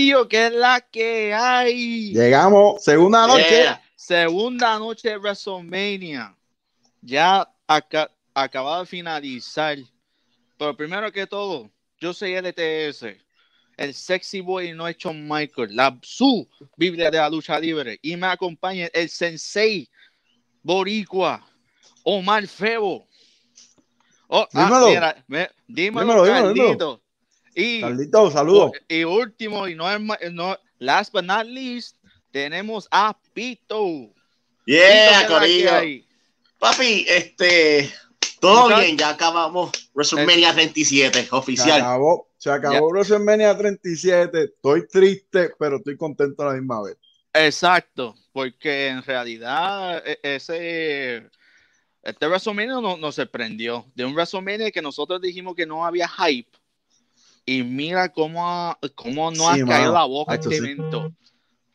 Corillo, que es la que hay. Llegamos, segunda noche. Segunda noche de WrestleMania. Ya acá, acabado de finalizar. Pero primero que todo, yo soy LTS, el sexy boy no John Michael, la su Biblia de la lucha libre. Y me acompaña el sensei boricua, Omar Febo. Oh, ah, dímelo. dímelo, Y, saludos. Y último, y no, no last but not least, tenemos a Pito. Yeah, Corillo. Papi, este, todo bien, ya acabamos WrestleMania 37, oficial. Se acabó, se acabó WrestleMania 37. Estoy triste, pero estoy contento a la misma vez. Exacto, porque en realidad e, ese este WrestleMania nos no sorprendió. De un WrestleMania que nosotros dijimos que no había hype. Y mira cómo, cómo no ha caído la boca este evento.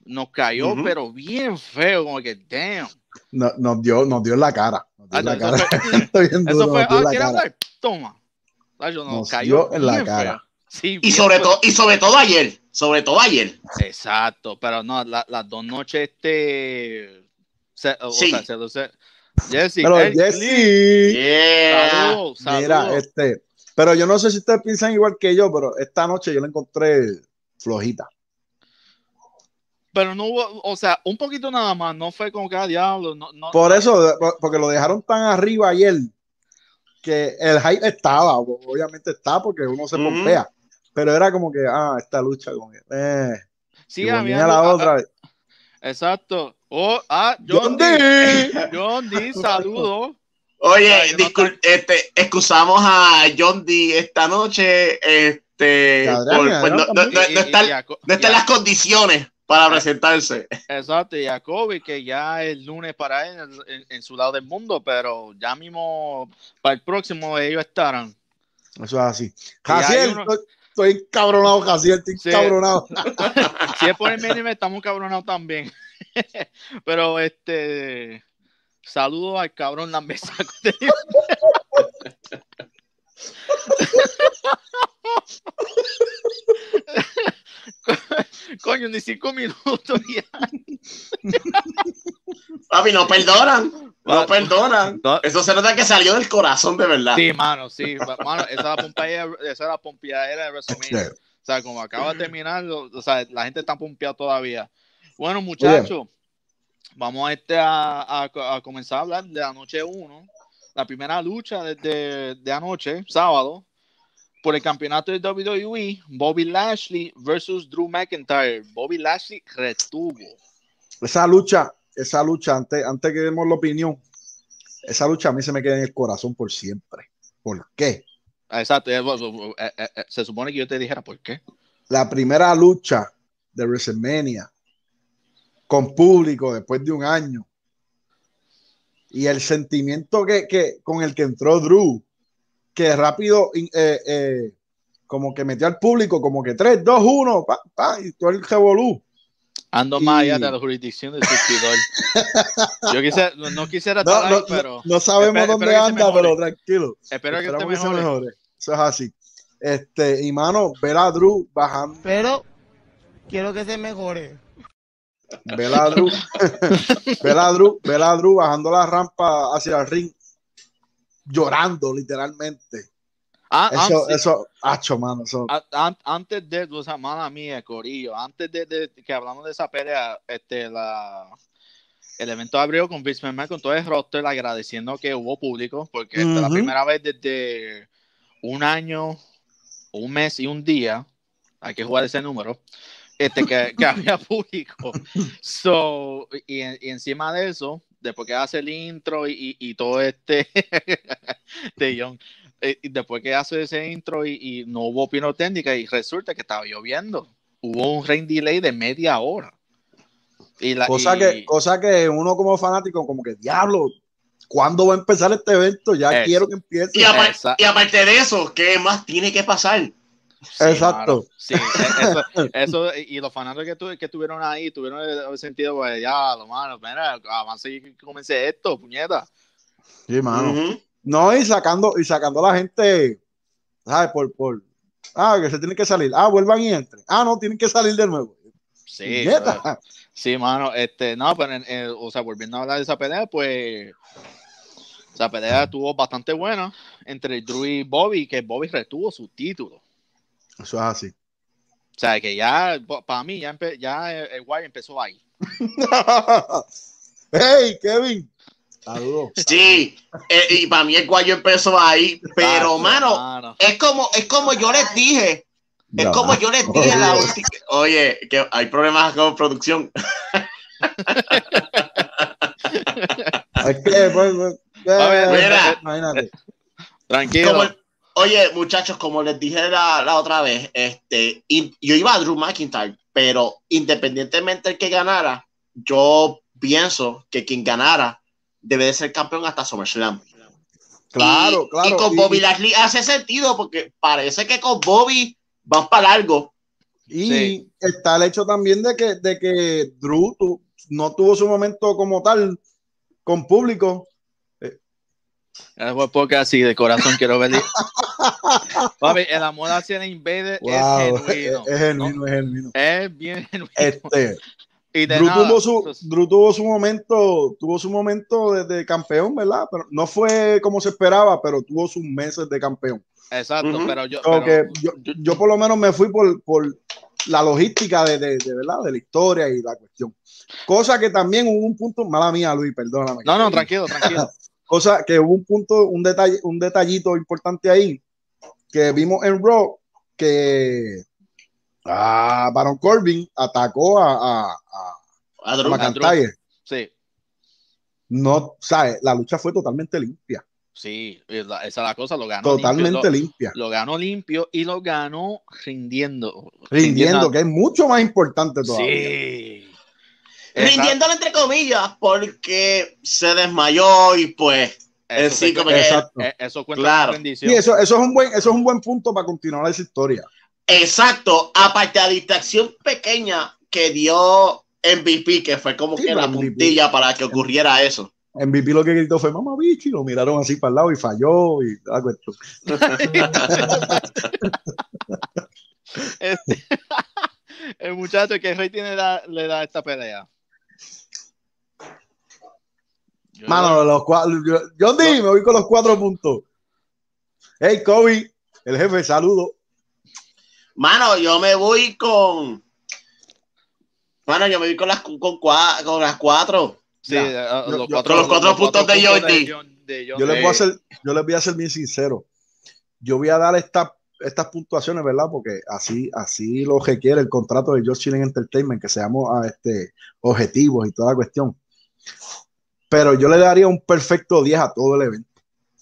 Nos cayó, pero bien feo, como que damn. No, nos, dio, nos dio en la cara. Nos dio en la cara. Eso fue, ah, ¿quieres hablar? Toma. nos, cayó en la cara. Sí, y sobre todo, y sobre todo ayer. Sobre todo ayer. Exacto, pero no, las dos noches este o sí. sea, se, Jesse, pero Jesse, yeah. Mira, este, pero yo no sé si ustedes piensan igual que yo, pero esta noche yo la encontré flojita pero no hubo, o sea, un poquito nada más, no fue como que a ah, diablo. No, por eso, porque lo dejaron tan arriba ayer que el hype estaba, obviamente está porque uno se pompea, pero era como que, ah, esta lucha con él. Eh, sí, a mí la otra. Exacto. Oh, ah, John, D. John D, saludo. Oye, disculpe, este, excusamos a John D esta noche, este, pues, no, no, no, están las condiciones para presentarse. Exacto, y a Kobe, que ya es lunes para él en, su lado del mundo, pero ya mismo para el próximo ellos estarán. Eso es así. Jaciel, estoy, encabronado, Jaciel, estoy encabronado. si es por el mínimo, estamos encabronados también. pero este, saludo al cabrón Lambesaco. Coño, ni cinco minutos ya. Papi, no perdonan. No perdonan. Eso se nota que salió del corazón de verdad. Sí, mano, sí. Mano, esa es la pompeadera, esa es la pompeadera de WrestleMania. O sea, como acaba de terminar, o sea, la gente está pompeada todavía. Bueno, muchachos, vamos a, este a, a, comenzar a hablar de la noche 1. La primera lucha de, de anoche, sábado, por el campeonato de WWE, Bobby Lashley versus Drew McIntyre. Bobby Lashley retuvo. Esa lucha, esa lucha, antes, antes que demos la opinión, esa lucha a mí se me queda en el corazón por siempre. ¿Por qué? Exacto, eh, eh, se supone que yo te dijera por qué. La primera lucha de WrestleMania con público después de un año y el sentimiento que, que, con el que entró Drew que rápido, eh, eh, como que metió al público, como que 3, 2, 1, pa, pa, y todo el revolú. Ando más allá de la jurisdicción del surtidor. Yo quisiera, no, quisiera estar no, pero. No sabemos dónde anda, pero tranquilo. Espero que, te mejore. Eso es así. Este, y mano, ver a Drew bajando. Pero quiero que se mejore. Ver a Drew bajando la rampa hacia el ring llorando literalmente. Ah, eso, eso, hacho, mano. antes de, o sea, mala mía, Corillo, antes de, que hablamos de esa pelea, este, la, el evento abrió con Vince McMahon con todo el roster agradeciendo que hubo público, porque esta es la primera vez desde un año, un mes y un día, hay que jugar ese número, este, que, que había público. So, y, y, encima de eso, después que hace el intro y, y, todo este de John, eh, después que hace ese intro y, no hubo técnica y resulta que estaba lloviendo. Hubo un rain delay de media hora. Y la, cosa, que, cosa que uno como fanático, como que diablo, ¿cuándo va a empezar este evento? Ya quiero que empiece. Y, y aparte de eso, ¿qué más tiene que pasar? Exacto. Sí, e-, eso, y los fanáticos que, que estuvieron ahí tuvieron el, sentido, pues, ya, lo mano, mira, avance y comencé esto, puñeta. Sí, mano. No, y sacando, y sacando a la gente, ¿sabes? Por, por, Ah, que se tienen que salir. Ah, vuelvan y entren. Ah, no, tienen que salir de nuevo. Sí, sí, mano, este, no, pero, o sea, volviendo a hablar de esa pelea, pues, esa pelea estuvo bastante buena entre Drew y Bobby, que Bobby retuvo su título. Eso es así. O sea, que ya, para mí, ya, ya el guay empezó ahí. hey, Kevin. Saludos. Sí, eh, y para mí el guayo empezó ahí, pero mano, es como, es como yo les dije, es como yo les dije la última. Oye, que hay problemas con producción. es que, pues, pues eh, imagínate. Tranquilo. Oye, muchachos, como les dije la, otra vez, este, yo iba a Drew McIntyre, pero independientemente del que ganara, yo pienso que quien ganara debe de ser campeón hasta SummerSlam. Claro, claro. Y con Bobby Lashley hace sentido porque parece que con Bobby van para largo. Y está el hecho también de que, de que Drew no tuvo su momento como tal con público. Es porque así de corazón quiero ver. Papi, el amor hacia el Invader es genuino. Es, genuino, es genuino. Es bien genuino. Este, Drew, tuvo su, Drew, tuvo su, momento, tuvo su momento de, campeón, ¿verdad? Pero no fue como se esperaba, pero tuvo sus meses de campeón. Exacto, pero, yo, yo, yo, por lo menos me fui por, por la logística de, de, ¿verdad? de la historia y la cuestión. Cosa que también hubo un punto, mala mía, Luis, perdóname. No, no, tranquilo, tranquilo. Cosa que hubo un punto, un detalle, un detallito importante ahí que vimos en Raw que a Baron Corbin atacó a, a, a, a, McIntyre. Sí. No, ¿sabes? La lucha fue totalmente limpia. Sí, esa es la cosa, lo ganó. Totalmente limpia. Lo, ganó limpio y lo ganó rindiendo. Rindiendo, que es mucho más importante todavía. Sí. Rindiéndolo entre comillas, porque se desmayó y pues. Eso, sí, como exacto. Eh, eso cuenta claro. Sí, eso, eso, es un buen, eso es un buen punto para continuar esa historia. Exacto, aparte de la distracción pequeña que dio MVP, que fue como que la puntilla para que ocurriera eso. MVP lo que gritó fue mamá bicho y lo miraron así para el lado y falló y la cuestión. este, el muchacho que Rey tiene le da esta pelea. Mano, los cuatro, yo, yo me voy con los cuatro puntos. Hey, Kobe, el jefe, saludo. Mano, yo me voy con. Mano, yo me voy con las, con, con las cuatro. Sí, los, cuatro, los, cuatro, puntos, de Jordi. Yo, les voy a hacer, yo les voy a ser bien sincero. Yo voy a dar esta, estas puntuaciones, ¿verdad? Porque así, así lo requiere el contrato de George Chilling Entertainment, que seamos a este, objetivos y toda la cuestión. Pero yo le daría un perfecto 10 a todo el evento.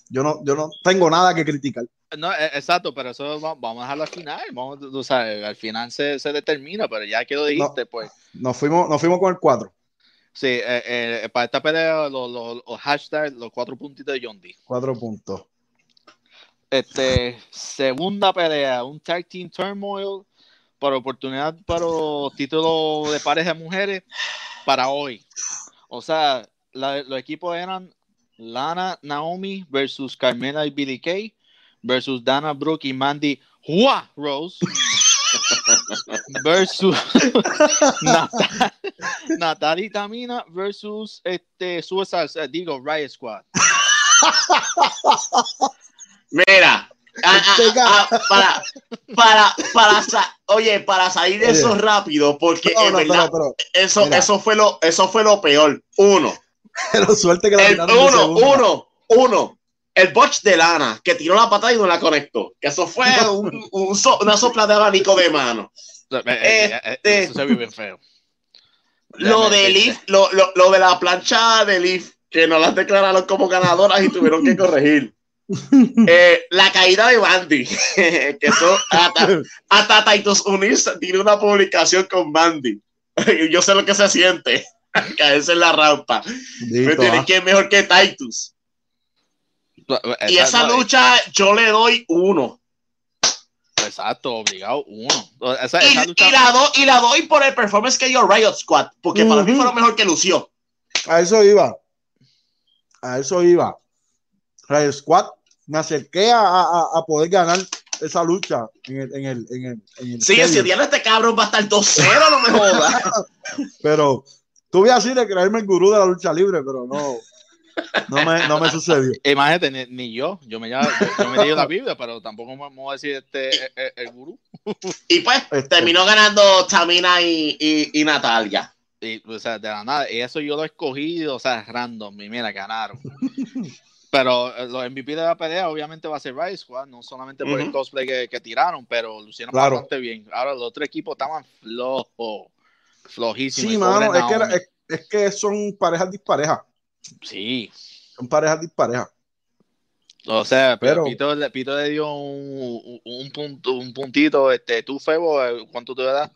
Yo no, yo no tengo nada que criticar. No, e, exacto, pero eso vamos a dejarlo al final. Vamos, o sea, al final se, se, determina, pero ya que lo dijiste, pues. Nos fuimos, nos fuimos con el 4. Sí, eh, eh, para esta pelea, los, los, los hashtags, los cuatro puntitos de John D. Cuatro puntos. Este, segunda pelea, un tag team turmoil por oportunidad para título de pareja de mujeres para hoy. O sea, la, los equipos eran Lana Naomi versus Carmela y Billy Kay versus Dana Brooke y Mandy Hua Rose versus Natalie Tamina versus este Suicide digo Riot Squad. Mira, para, para, para, oye, para salir de eso rápido, porque en verdad, eso, eso fue lo, eso fue lo peor. Uno. Pero suerte que la uno, uno, uno el botch de lana que tiró la patada y no la conectó. Que eso fue un, una sopla de abanico de mano. Eh, eh, eh, este, eso se vive feo. Lo de Leaf, lo, lo, lo, de la plancha de Leaf, que no las declararon como ganadoras y tuvieron que corregir. la caída de Bandy, que eso, hasta, hasta Titus Unis tiene una publicación con Bandy. Yo sé lo que se siente caerse en la rampa. Pero tiene ah. que ir mejor que Titus. Y esa lucha yo le doy uno. Exacto, obligado, uno. y, la doy por el performance que dio Riot Squad, porque para mí fue lo mejor que lució. A eso iba. A eso iba. Riot Squad, me acerqué a, poder ganar esa lucha en el, en el, en el, en el Sigue stadium. siendo este cabrón va a estar 2-0, no me jodas. Pero tuve así de creerme el gurú de la lucha libre, pero no, no me, no me sucedió. Imagínate, ni, ni yo, yo me, llamo, yo, me leí la Biblia, pero tampoco me, me voy a decir este, el, el gurú. Y pues Este. terminó ganando Tamina y, y, y Natalia. Y, o sea, de la nada, y eso yo lo he escogido, o sea, random, y mira, ganaron. Pero eh, los MVP de la pelea obviamente va a ser Rice Squad, no solamente por el cosplay que, que tiraron, pero lo hicieron Claro. bastante bien. Ahora los otros equipos estaban flojos, flojísimos. Sí, mano, es que, es, es que son parejas disparejas. Sí, Son parejas disparejas. o sea, pero Pero- Pito, le- Pito le dio un, un, un punto, un puntito, este, tú, Febo, eh, ¿cuánto te das?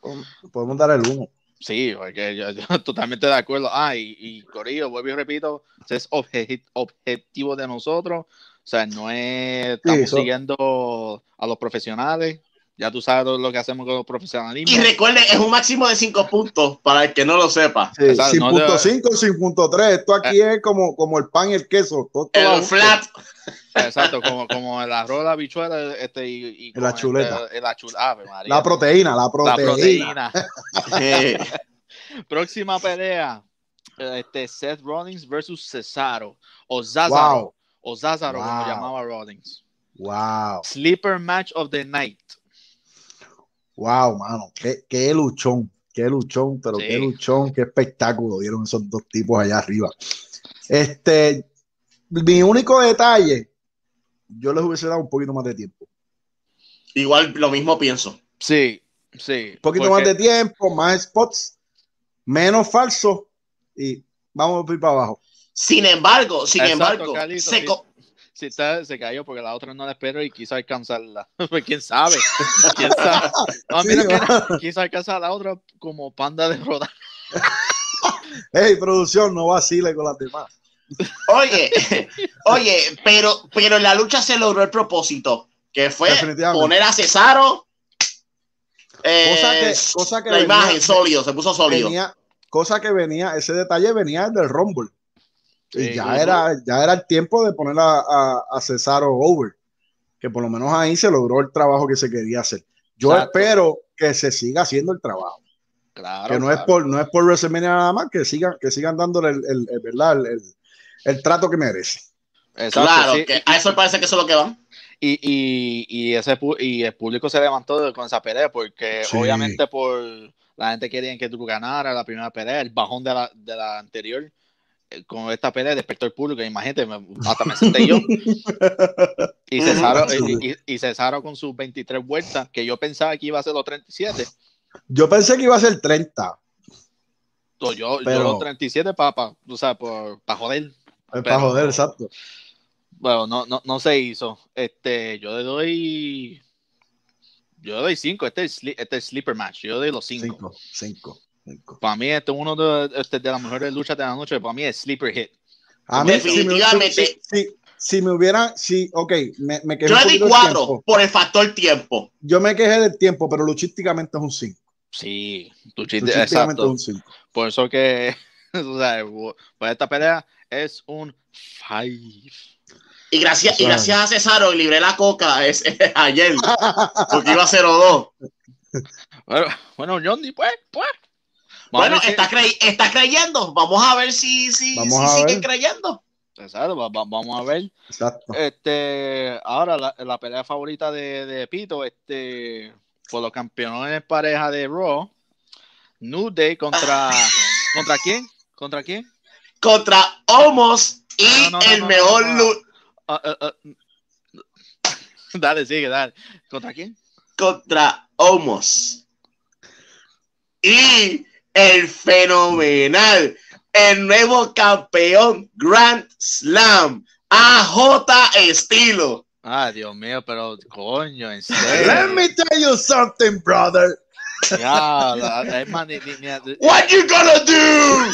Podemos dar el uno. Sí, porque yo, yo totalmente de acuerdo. Ah, y, y Corillo, vuelvo y repito, ese es obje- objetivo de nosotros. O sea, no es, estamos siguiendo a los profesionales. Ya tú sabes lo que hacemos con los profesionalismos. Y recuerden, es un máximo de 5 puntos, para el que no lo sepa. Sí, Exacto, sin no punto debe- 5, sin punto 3. Esto aquí es como, como el pan y el queso. Todo, todo El flat. Exacto, como, como el arroz, la bichuela este, y, y la chuleta. este, la chul- Ave María. La proteína, la La proteína. proteína. Eh, Próxima pelea. eh, Este, Seth Rollins versus Cesaro. O Zazaro. Wow, O Zazaro, como Wow. llamaba Rollins. wow, Sleeper match of the night. Wow, mano. Qué, qué luchón, qué luchón, pero Sí. qué luchón, qué espectáculo dieron esos dos tipos allá arriba. Este, mi único detalle, yo les hubiese dado un poquito más de tiempo. igual lo mismo pienso. Sí, sí. Un poquito porque- más de tiempo, más spots, menos falso y vamos a ir para abajo. Sin embargo, sin Exacto, embargo, Carlito, se sí. co- Sí, está- se cayó porque la otra no la espero y quiso alcanzarla. Pues, ¿Quién sabe? ¿Quién sabe? No, Sí, mira, mira, mano. quiso alcanzar a la otra como panda de rodar. Hey, producción, no vacile con las demás. Oye, oye, pero, pero en la lucha se logró el propósito, que fue poner a Cesaro. eh, Cosa que- cosa que la venía- imagen sólido, se puso sólido. Venía, cosa que venía, ese detalle venía del Rumble. Y Sí, ya era, ya era el tiempo de poner a, a, a Cesaro over. Que por lo menos ahí se logró el trabajo que se quería hacer. Yo Exacto. espero que se siga haciendo el trabajo. Claro. que no es por, no es por WrestleMania nada más, que sigan, que sigan dándole el, el- el- ¿verdad? El, el- el trato que merece. Exacto, Claro, sí. que a eso parece que eso es lo que va. Y, y, y, ese, y el público se levantó con esa pelea porque Sí. obviamente por la gente quería que tú ganaras la primera pelea, el bajón de la, de la anterior. Eh, Con esta pelea despertó el público, imagínate, me- hasta me senté yo. Y Cesaro, y, y- Cesaro con sus 23 vueltas, que yo pensaba que iba a ser los 37. Yo pensé que iba a ser 30, So, yo, Pero- yo los 37 para pa, o sea, pa joder. para joder, exacto. Bueno, no, no, no se hizo. Este, yo le doy. Yo le doy 5. Este es, este es sleeper match. Yo le doy los 5. 5, 5, 5. Para mí, este es uno de, este, de las mejores luchas de la noche. Para mí es sleeper hit. A mí, si me- Definitivamente. Si, si- si me hubiera, si, ok, me, me quejé Yo le di cuatro por el factor tiempo. Yo me quejé del tiempo, pero luchísticamente es un 5. Sí, Luchísticamente es exacto. un 5. Por eso que, o sea, pues esta pelea es un 5. Y gracias, y gracias a Cesaro libré la coca es, ayer, porque iba 0-2. Bueno, bueno, Johnny, pues, pues. Bueno, si- está, crey- está creyendo. Vamos a ver si, si, Vamos si a sigue ver. creyendo. Exacto, va- va- vamos a ver. Exacto. Este, ahora la, la pelea favorita de, de Pito, este, por los campeones pareja de Raw, New Day contra, ¿contra quién? ¿Contra quién? Contra Homos y No, no, no, el no, mejor no, no. lu- Ah, ah, ah. Dale, sigue, dale. ¿Contra quién? contra Homos. Y el fenomenal, el nuevo campeón Grand Slam, AJ Estilo. Ah, Dios mío, pero coño, en Let serio. me tell you something, brother. Ya, es más, ni- ni- ni- What you gonna do?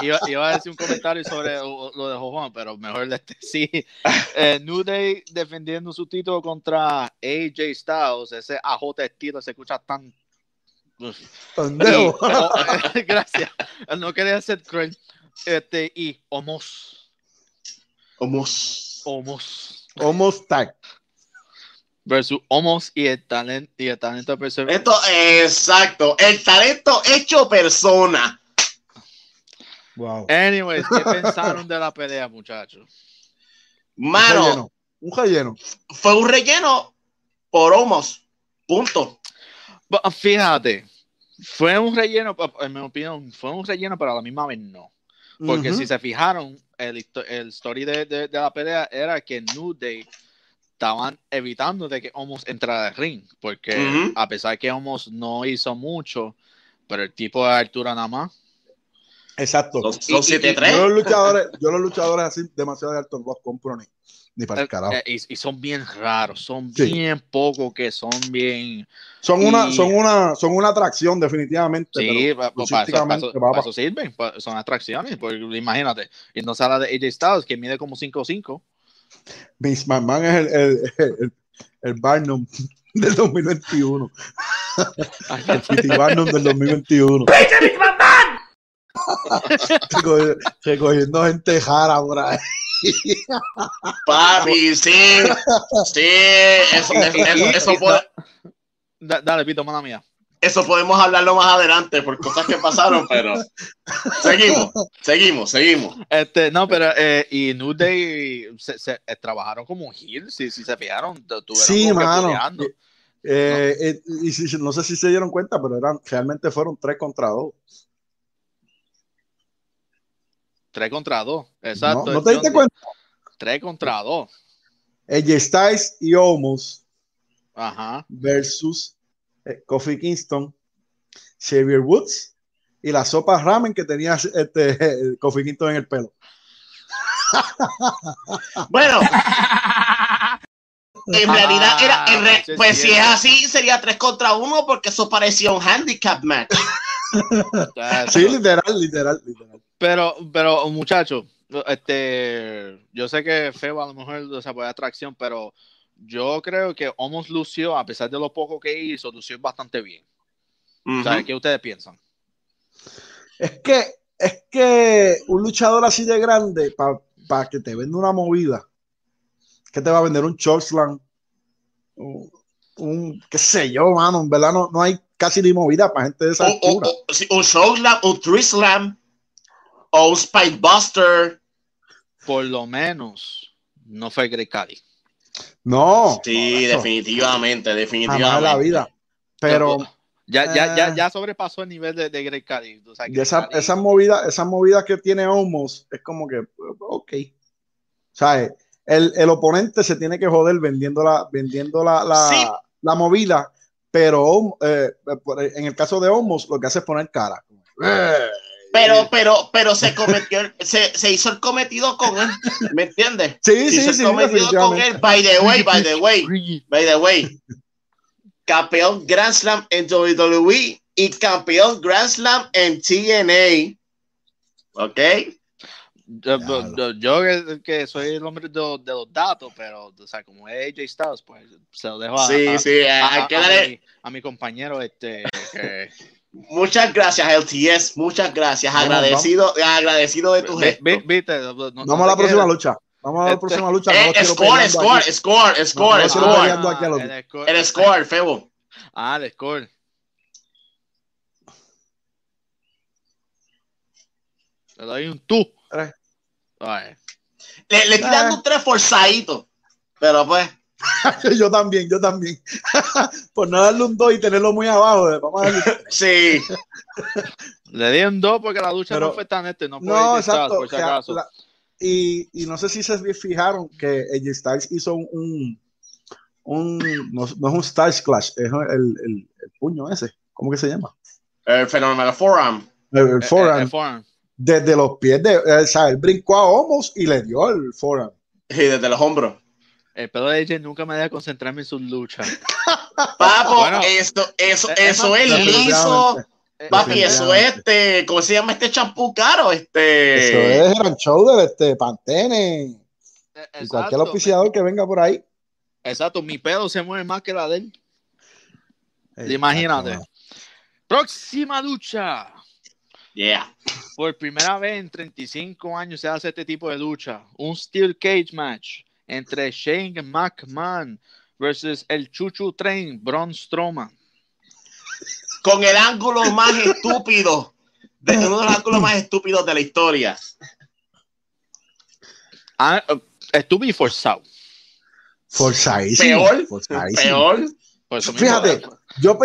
Iba, iba a decir un comentario sobre lo lo de Juan, pero mejor de este sí. Eh, New Day defendiendo su título contra AJ Styles, ese AJ estilo se escucha tan. Oh, eh, gracias. No quería ser cruel. Este, y Homos. Homos. Homos. Homos Tag. versus Homos y el talento y el talento de persona. Esto, exacto. El talento hecho persona. Wow. Anyways, ¿qué pensaron de la pelea, muchachos? Un Mano, relleno. Un relleno. fue un relleno por homos. Punto. Bu- Fíjate, fue un relleno, en mi opinión, fue un relleno, pero a la misma vez no. Porque Ujú. si se fijaron, el, el story de, de- de la pelea era que New Day estaban evitando de que Homos entrara al ring. Porque Ujú. a pesar que Homos no hizo mucho, pero el tipo de altura nada más. Exacto. Son, Y- son y- 7-3. Yo los luchadores, yo los luchadores así demasiado de alto los compro ni, ni para el carajo. eh, y, y son bien raros, son Sí. bien pocos que son bien. Son y- una, son una, son una atracción definitivamente. Sí, pero pa- pa- para, eso, va para pa- eso sirven, pa- son atracciones. Porque imagínate, y no se habla de AJ Styles que mide como 5'5. Vince McMahon es el, el, el, el Barnum del 2021. El P.T. Barnum del 2021. Recogi- Recogiendo gente jara por ahí. Papi, sí. Sí, eso, eso, eso- eso puede- Da- dale, Pito, mala mía. eso podemos hablarlo más adelante por cosas que pasaron, pero seguimos, seguimos, seguimos. Este, no, pero eh, y New Day se, se- eh, trabajaron como heel, si, si se fijaron, Sí, mano. Eh, eh, y si- no sé si se dieron cuenta, pero eran, realmente fueron tres contra dos. Tres contra dos, exacto. ¿No, ¿No te diste cuenta? Tres contra dos. AJ Styles y Omos Ajá. versus eh, Kofi Kingston, Xavier Woods y la sopa ramen que tenía este, Kofi Kingston en el pelo. Bueno, en realidad era, en re- sí, pues si es es. así, sería 3 contra 1 porque eso parecía un handicap match. Sí, literal, literal, literal. Pero, pero, muchachos, este, yo sé que Feo a lo mejor o sea, puede atracción, pero yo creo que Homos lució, a pesar de lo poco que hizo, lució bastante bien. O sea, Ujú. ¿qué ustedes piensan? Es que, es que un luchador así de grande, para que te venda una movida, que te va a vender un chokeslam, un, un- qué sé yo, mano, en verdad no, no hay casi ni movida para gente de esa O- o- altura. o- sí, un un tree slam, o un spike buster. Por lo menos, no fue Greg Cali. No, Sí, eso, definitivamente, definitivamente. en la vida. Pero Ya, ya, ya, Eh. ya sobrepasó el nivel de, de Greg Cali. O sea, y esa, esa movida, esa movida que tiene Homos es como que, ok. ¿Sabes? El, el oponente se tiene que joder vendiendo la, vendiendo la, la, Sí. la movida, pero eh, en el caso de Homos, lo que hace es poner cara. Pero, pero, pero se cometió, se, se hizo el cometido con él, ¿me entiendes? Sí, Se sí, hizo sí, el cometido con él. By the way, by the way, by the way. Campeón Grand Slam en WWE y campeón Grand Slam en TNA. ¿Ok? Yo, Diablo. yo- yo que, soy el hombre de, los- de los datos, pero, o sea, como es AJ Styles, pues se lo dejo a, Sí, a- sí, a- a- mi, a mi compañero, este, que, Muchas gracias, LTS. Muchas gracias. Vamos, Agradecido, agradecido de tu gesto. vi- no- Vamos no a la próxima lucha. Vamos a la Este- próxima lucha. No Eh, score, score, aquí. score, score, No, no, score. no, peleando aquí a los- el score. El score, Febo. Ah, el score. Le doy un tú. Le, le estoy Ah. dando un tres forzadito. Pero pues, yo también, yo también. Por no darle un 2 y tenerlo muy abajo. eh, Vamos a darle sí. Le di un 2 porque la lucha Pero- no fue tan este, no fue No, exacto. por si acaso. la- y, y no sé si se fijaron que AJ Styles hizo un, un, un- no, no es un Styles Clash, es el, el- el puño ese. ¿Cómo que se llama? El fenómeno forearm. El, el Eh, eh, forearm. el forearm. Desde los pies de. O sea, él brincó a Homos y le dio el forearm. Y desde los hombros. El pedo de AJ nunca me deja concentrarme en sus luchas. Papo, Bueno. esto, eso, es eso es. Eh, Papi, eso es este, ¿cómo se llama este champú caro? Este. Eso es Gran Shoulder, este, Pantene. eh, Y cualquier auspiciador que venga por ahí. Exacto, mi pedo se mueve más que la de él. Exacto, Imagínate. Próxima lucha. Yeah. Por primera vez en 35 años se hace este tipo de lucha. Un Steel Cage Match entre Shane McMahon versus el Chuchu Train, Braun Strowman. Con el ángulo más estúpido, de uno de los ángulos más estúpidos de la historia. Ah, uh, estúpido y forzado. Forzadísimo. Peor, forzadísimo. peor. Por eso mismo, Fíjate, eh, yo,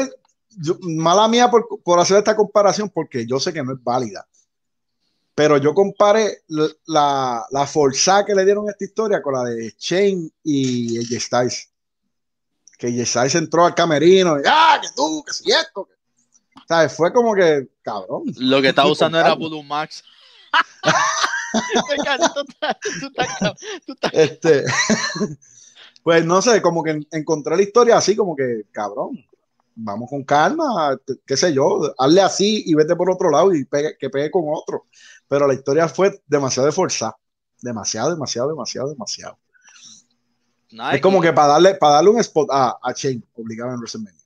yo- mala mía por, por hacer esta comparación, porque yo sé que no es válida. Pero yo comparé la, la forzada que le dieron a esta historia con la de Shane y AJ Styles. Que AJ Styles entró al camerino y, ah, que tú, que si esto. que-". ¿Sabes? Fue como que, cabrón. Lo que estaba usando era. Voodoo Max. Este, pues no sé, como que en- encontré la historia así, como que, cabrón, vamos con calma, qué sé yo, hazle así y vete por otro lado y pegue- que pegue con otro. Pero la historia fue demasiado de fuerza, demasiado, demasiado, demasiado, demasiado. Nada, es como que para darle, para darle un spot a, a Shane, obligado en WrestleMania.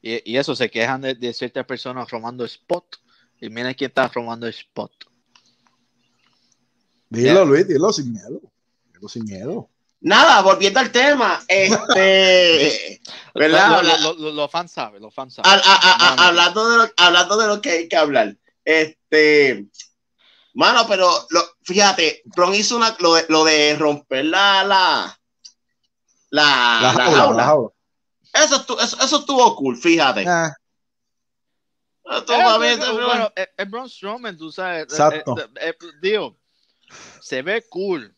Y, y eso, se quejan de, de ciertas personas robando spot. Y mira quién está robando spot. Dilo, Yeah. Luis, dilo sin miedo. Dilo sin miedo. Nada, volviendo al tema, este, ¿verdad? Lo- Habla- lo- lo- Los fans saben, los fans saben. hablando, de lo, hablando de lo que hay que hablar, este, mano, pero lo, fíjate, Bron hizo una, lo, de, lo de romper la, la, la, La la jaula, jaula. la jaula. Eso, eso, eso estuvo cool, fíjate. Ah, Estuvo Eh, bueno, es, es Braun Strowman, tú sabes. eh, Exacto. eh, eh, digo, se ve cool.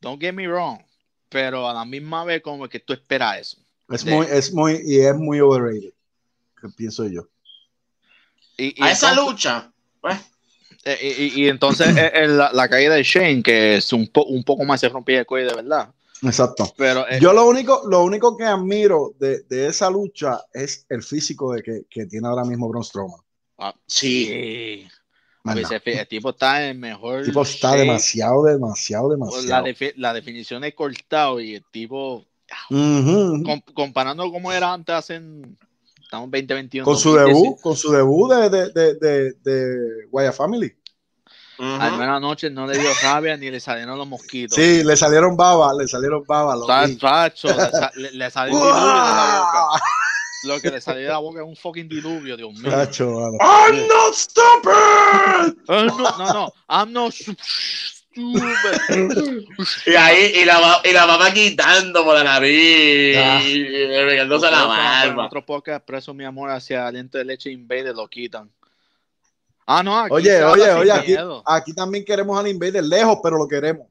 Don't get me wrong. Pero a la misma vez, como que tú esperas eso. es muy, es muy, y es muy overrated, que pienso yo. Y, y a esa lucha, pues, eh, y, y- y entonces la, la caída de Shane, que es un, po- un poco más se rompía el cuello de verdad. Exacto. Pero eh, Yo lo único, lo único que admiro de, de esa lucha es el físico de que, que tiene ahora mismo Braun Strowman. ah, sí. Pues el tipo está en el mejor. El tipo está shape. demasiado, demasiado, La, demasiado. defi- la definición es cortado y el tipo, com- comparando cómo era antes, hacen. Estamos 2021. Con su debut, con su debut de, de, de, de, de Wyatt Family. Al menos anoche no le dio rabia ni le salieron los mosquitos. Sí, le salieron babas, le salieron babas. lo Sa- vi. Sacho, le, sa- le- de la boca. Lo que le salió de la boca es un fucking diluvio, Dios mío. Chacho, mano. I'm not stupid. No, no, no. I'm not stupid. Y ahí, y la, y la mamá quitando por la nariz, Ah. y regándose la En barba. otro podcast, preso mi amor hacia aliento de leche Invader lo quitan. Ah, no, aquí Oye, oye, sin oye, aquí, miedo. aquí también queremos al Invader lejos, pero lo queremos.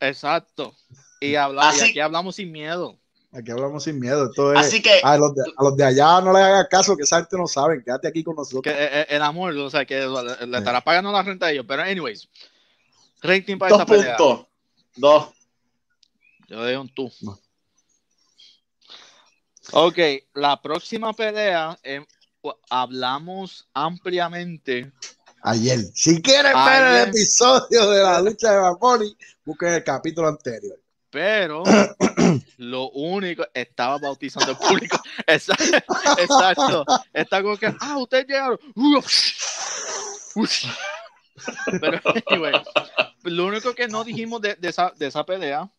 Exacto. Y, habla, Así- y aquí hablamos sin miedo. Aquí hablamos sin miedo. Esto es, Así que, a, los de, a los de allá no les hagas caso, que esa gente no saben. Quédate aquí con nosotros. eh, eh, el amor, o sea, que le, le estará pagando la renta a ellos. Pero, anyways, rating para dos esta pelea. puntos. Dos. Yo le doy un tú. No. Ok, la próxima pelea eh, hablamos ampliamente. Ayer. Si quieren ver el episodio de la lucha de Baponi, busquen el capítulo anterior. Pero lo único, estaba bautizando el público. Esa- Exacto. Está como que, ah, ustedes llegaron. Pero, anyway, lo único que no dijimos de, de esa, de esa pelea,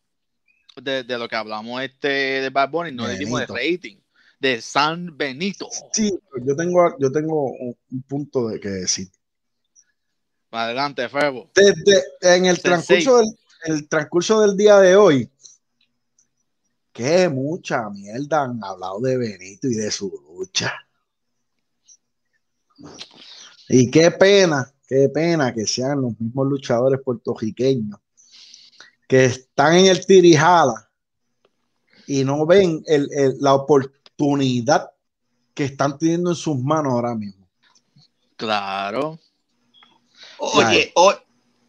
de, de lo que hablamos este de Bad Bunny, no dijimos de Benito. rating, de San Benito. Sí, yo tengo, yo tengo un, un punto de que decir. Adelante, Febo. Desde en el transcurso del, el transcurso del día de hoy, que mucha mierda han hablado de Benito y de su lucha. Y qué pena, qué pena que sean los mismos luchadores puertorriqueños que están en el tirijala y no ven el- el- la oportunidad que están teniendo en sus manos ahora mismo. Claro. Oye, o-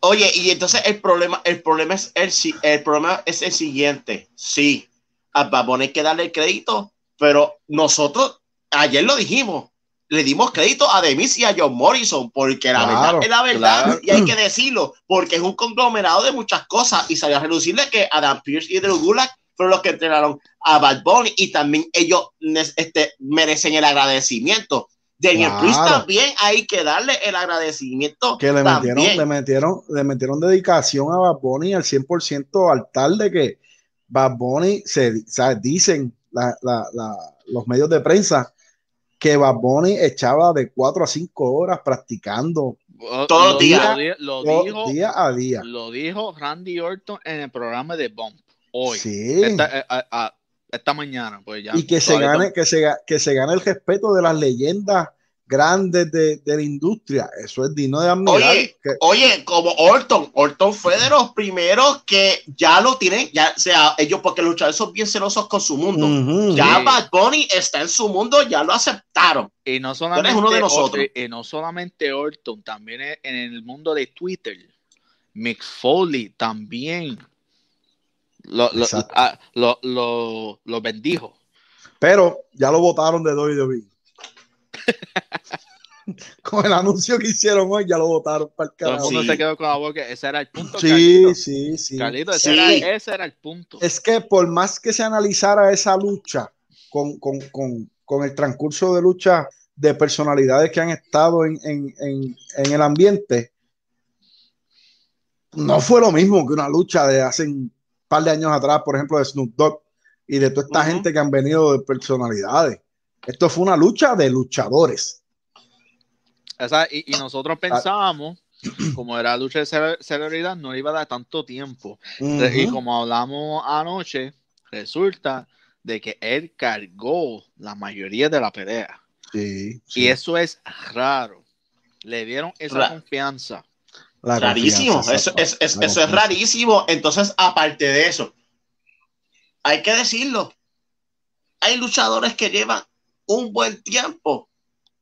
oye, y entonces el problema, el problema es el, si- el problema es el siguiente. Sí, a Babón hay que darle el crédito, pero nosotros ayer lo dijimos. Le dimos crédito a Demis y a John Morrison, porque la Claro, verdad es la verdad, claro. y hay que decirlo, porque es un conglomerado de muchas cosas. Y salió a relucirle que Adam Pierce y Drew Gulak fueron los que entrenaron a Bad Bunny, y también ellos este, merecen el agradecimiento. Daniel Claro. Priest también hay que darle el agradecimiento. Que le también. metieron, le metieron, le metieron dedicación a Bad Bunny al 100% al tal de que Bad Bunny se, o sea, dicen la- la- la- los medios de prensa que Bad Bunny echaba de 4 a 5 horas practicando Todos los Lo- días. Lo, di- lo todo- dijo, día a día. lo dijo Randy Orton en el programa de Bump hoy. Sí. Esta, eh, a- a- esta mañana, pues ya. y que se gane, que se, que se gane el respeto de las leyendas grandes de, de la industria. Eso es digno de admirar. Oye, que- Oye, como Orton, Orton fue de los primeros que ya lo tienen, ya o sea, ellos porque los luchadores son bien celosos con su mundo. Ya Sí. Bad Bunny está en su mundo, ya lo aceptaron. Y no solamente, uno de nosotros. Y no solamente Orton, también en el mundo de Twitter. Mick Foley también lo, ah, lo, lo- lo bendijo. Pero ya lo votaron de WWE. Con el anuncio que hicieron hoy, ya lo votaron para el Todo el carajo. mundo Sí. se quedó con la boca. Ese era el punto. Sí, Carlito. sí, sí. Carlito, ese, Sí. era, ese era el punto. Es que por más que se analizara esa lucha con, con- con- con el transcurso de lucha de personalidades que han estado en, en- en- en el ambiente, no fue lo mismo que una lucha de hace par de años atrás, por ejemplo, de Snoop Dogg y de toda esta gente que han venido de personalidades. Esto fue una lucha de luchadores. O sea, y, y nosotros pensábamos, como era lucha de cele- celebridad, no iba a dar tanto tiempo. Y como hablamos anoche, resulta de que él cargó la mayoría de la pelea. Sí, sí. Y eso es raro. Le dieron esa confianza. La rarísimo, eso, es, es- La eso es rarísimo. Entonces, aparte de eso, hay que decirlo. Hay luchadores que llevan un buen tiempo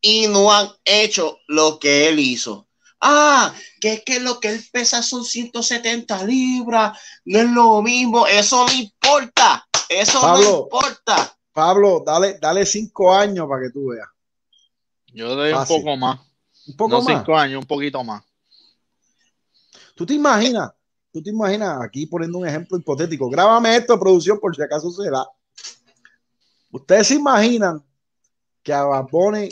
y no han hecho lo que él hizo. Ah, que es que lo que él pesa son 170 libras, no es lo mismo, eso no importa, eso Pablo. no importa. Pablo, dale, dale cinco años para que tú veas. Yo doy Fácil. un poco más. Un poco no más. cinco años, un poquito más. ¿Tú te imaginas? ¿Tú te imaginas? Aquí poniendo un ejemplo hipotético. Grábame esto, producción, por si acaso será. ¿Ustedes se imaginan que a Bad Bunny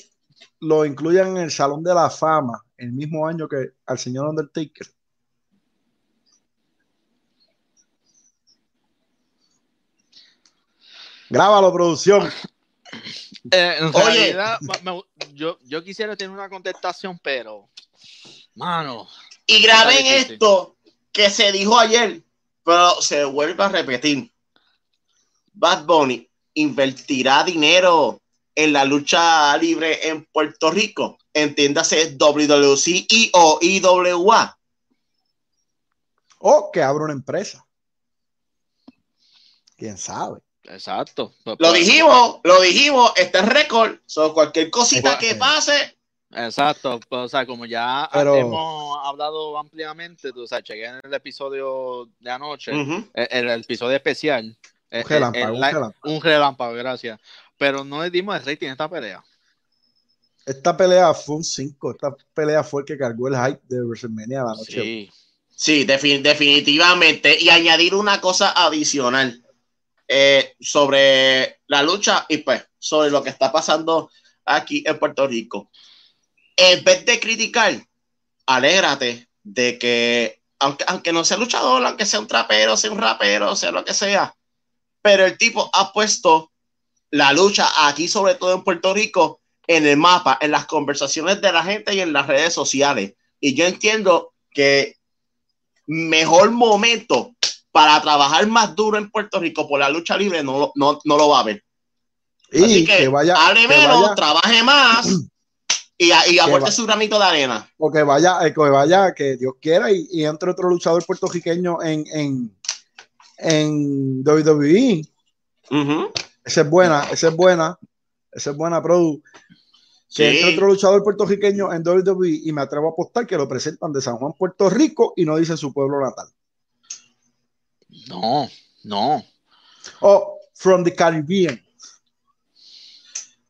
lo incluyan en el Salón de la Fama el mismo año que al señor Undertaker? Grábalo, producción. Eh, en Oye. realidad, me- me- yo, yo quisiera tener una contestación, pero, mano, Y graben esto que se dijo ayer, pero se vuelve a repetir. Bad Bunny invertirá dinero en la lucha libre en Puerto Rico. Entiéndase WWC y o IWA. O que abra una empresa. ¿Quién sabe? exacto. Pues, Lo dijimos, lo dijimos, está en récord. So, cualquier cosita Igual, que eh. pase, Exacto, pues, o sea, como ya Pero- hemos hablado ampliamente, tú sabes, chequé en el episodio de anoche, ujú, el, el episodio especial. eh, Un relámpago, el- el un relámpago. un relámpago, gracias. Pero no le dimos el rating a esta pelea. Esta pelea fue un 5. Esta pelea fue el que cargó el hype de WrestleMania la noche. Sí. Sí, defin- definitivamente. Y añadir una cosa adicional eh, sobre la lucha y pues sobre lo que está pasando aquí en Puerto Rico. En vez de criticar, alégrate de que, aunque, aunque no sea luchador, aunque sea un trapero, sea un rapero, sea lo que sea, pero el tipo ha puesto la lucha aquí, sobre todo en Puerto Rico, en el mapa, en las conversaciones de la gente y en las redes sociales. Y yo entiendo que mejor momento para trabajar más duro en Puerto Rico por la lucha libre no, lo- no, no lo va a haber. Y Así que, que, vaya, que menos, vaya, trabaje más y, a- y aporte va- su granito de arena. o que vaya, eh, que vaya, que Dios quiera, y, y entre otro luchador puertorriqueño en, en, en WWE. Ujú. Esa es buena, esa es buena, esa es buena, Produ. Que Sí. entre otro luchador puertorriqueño en WWE y me atrevo a apostar que lo presentan de San Juan, Puerto Rico y no dicen su pueblo natal. No, no. O from the Caribbean.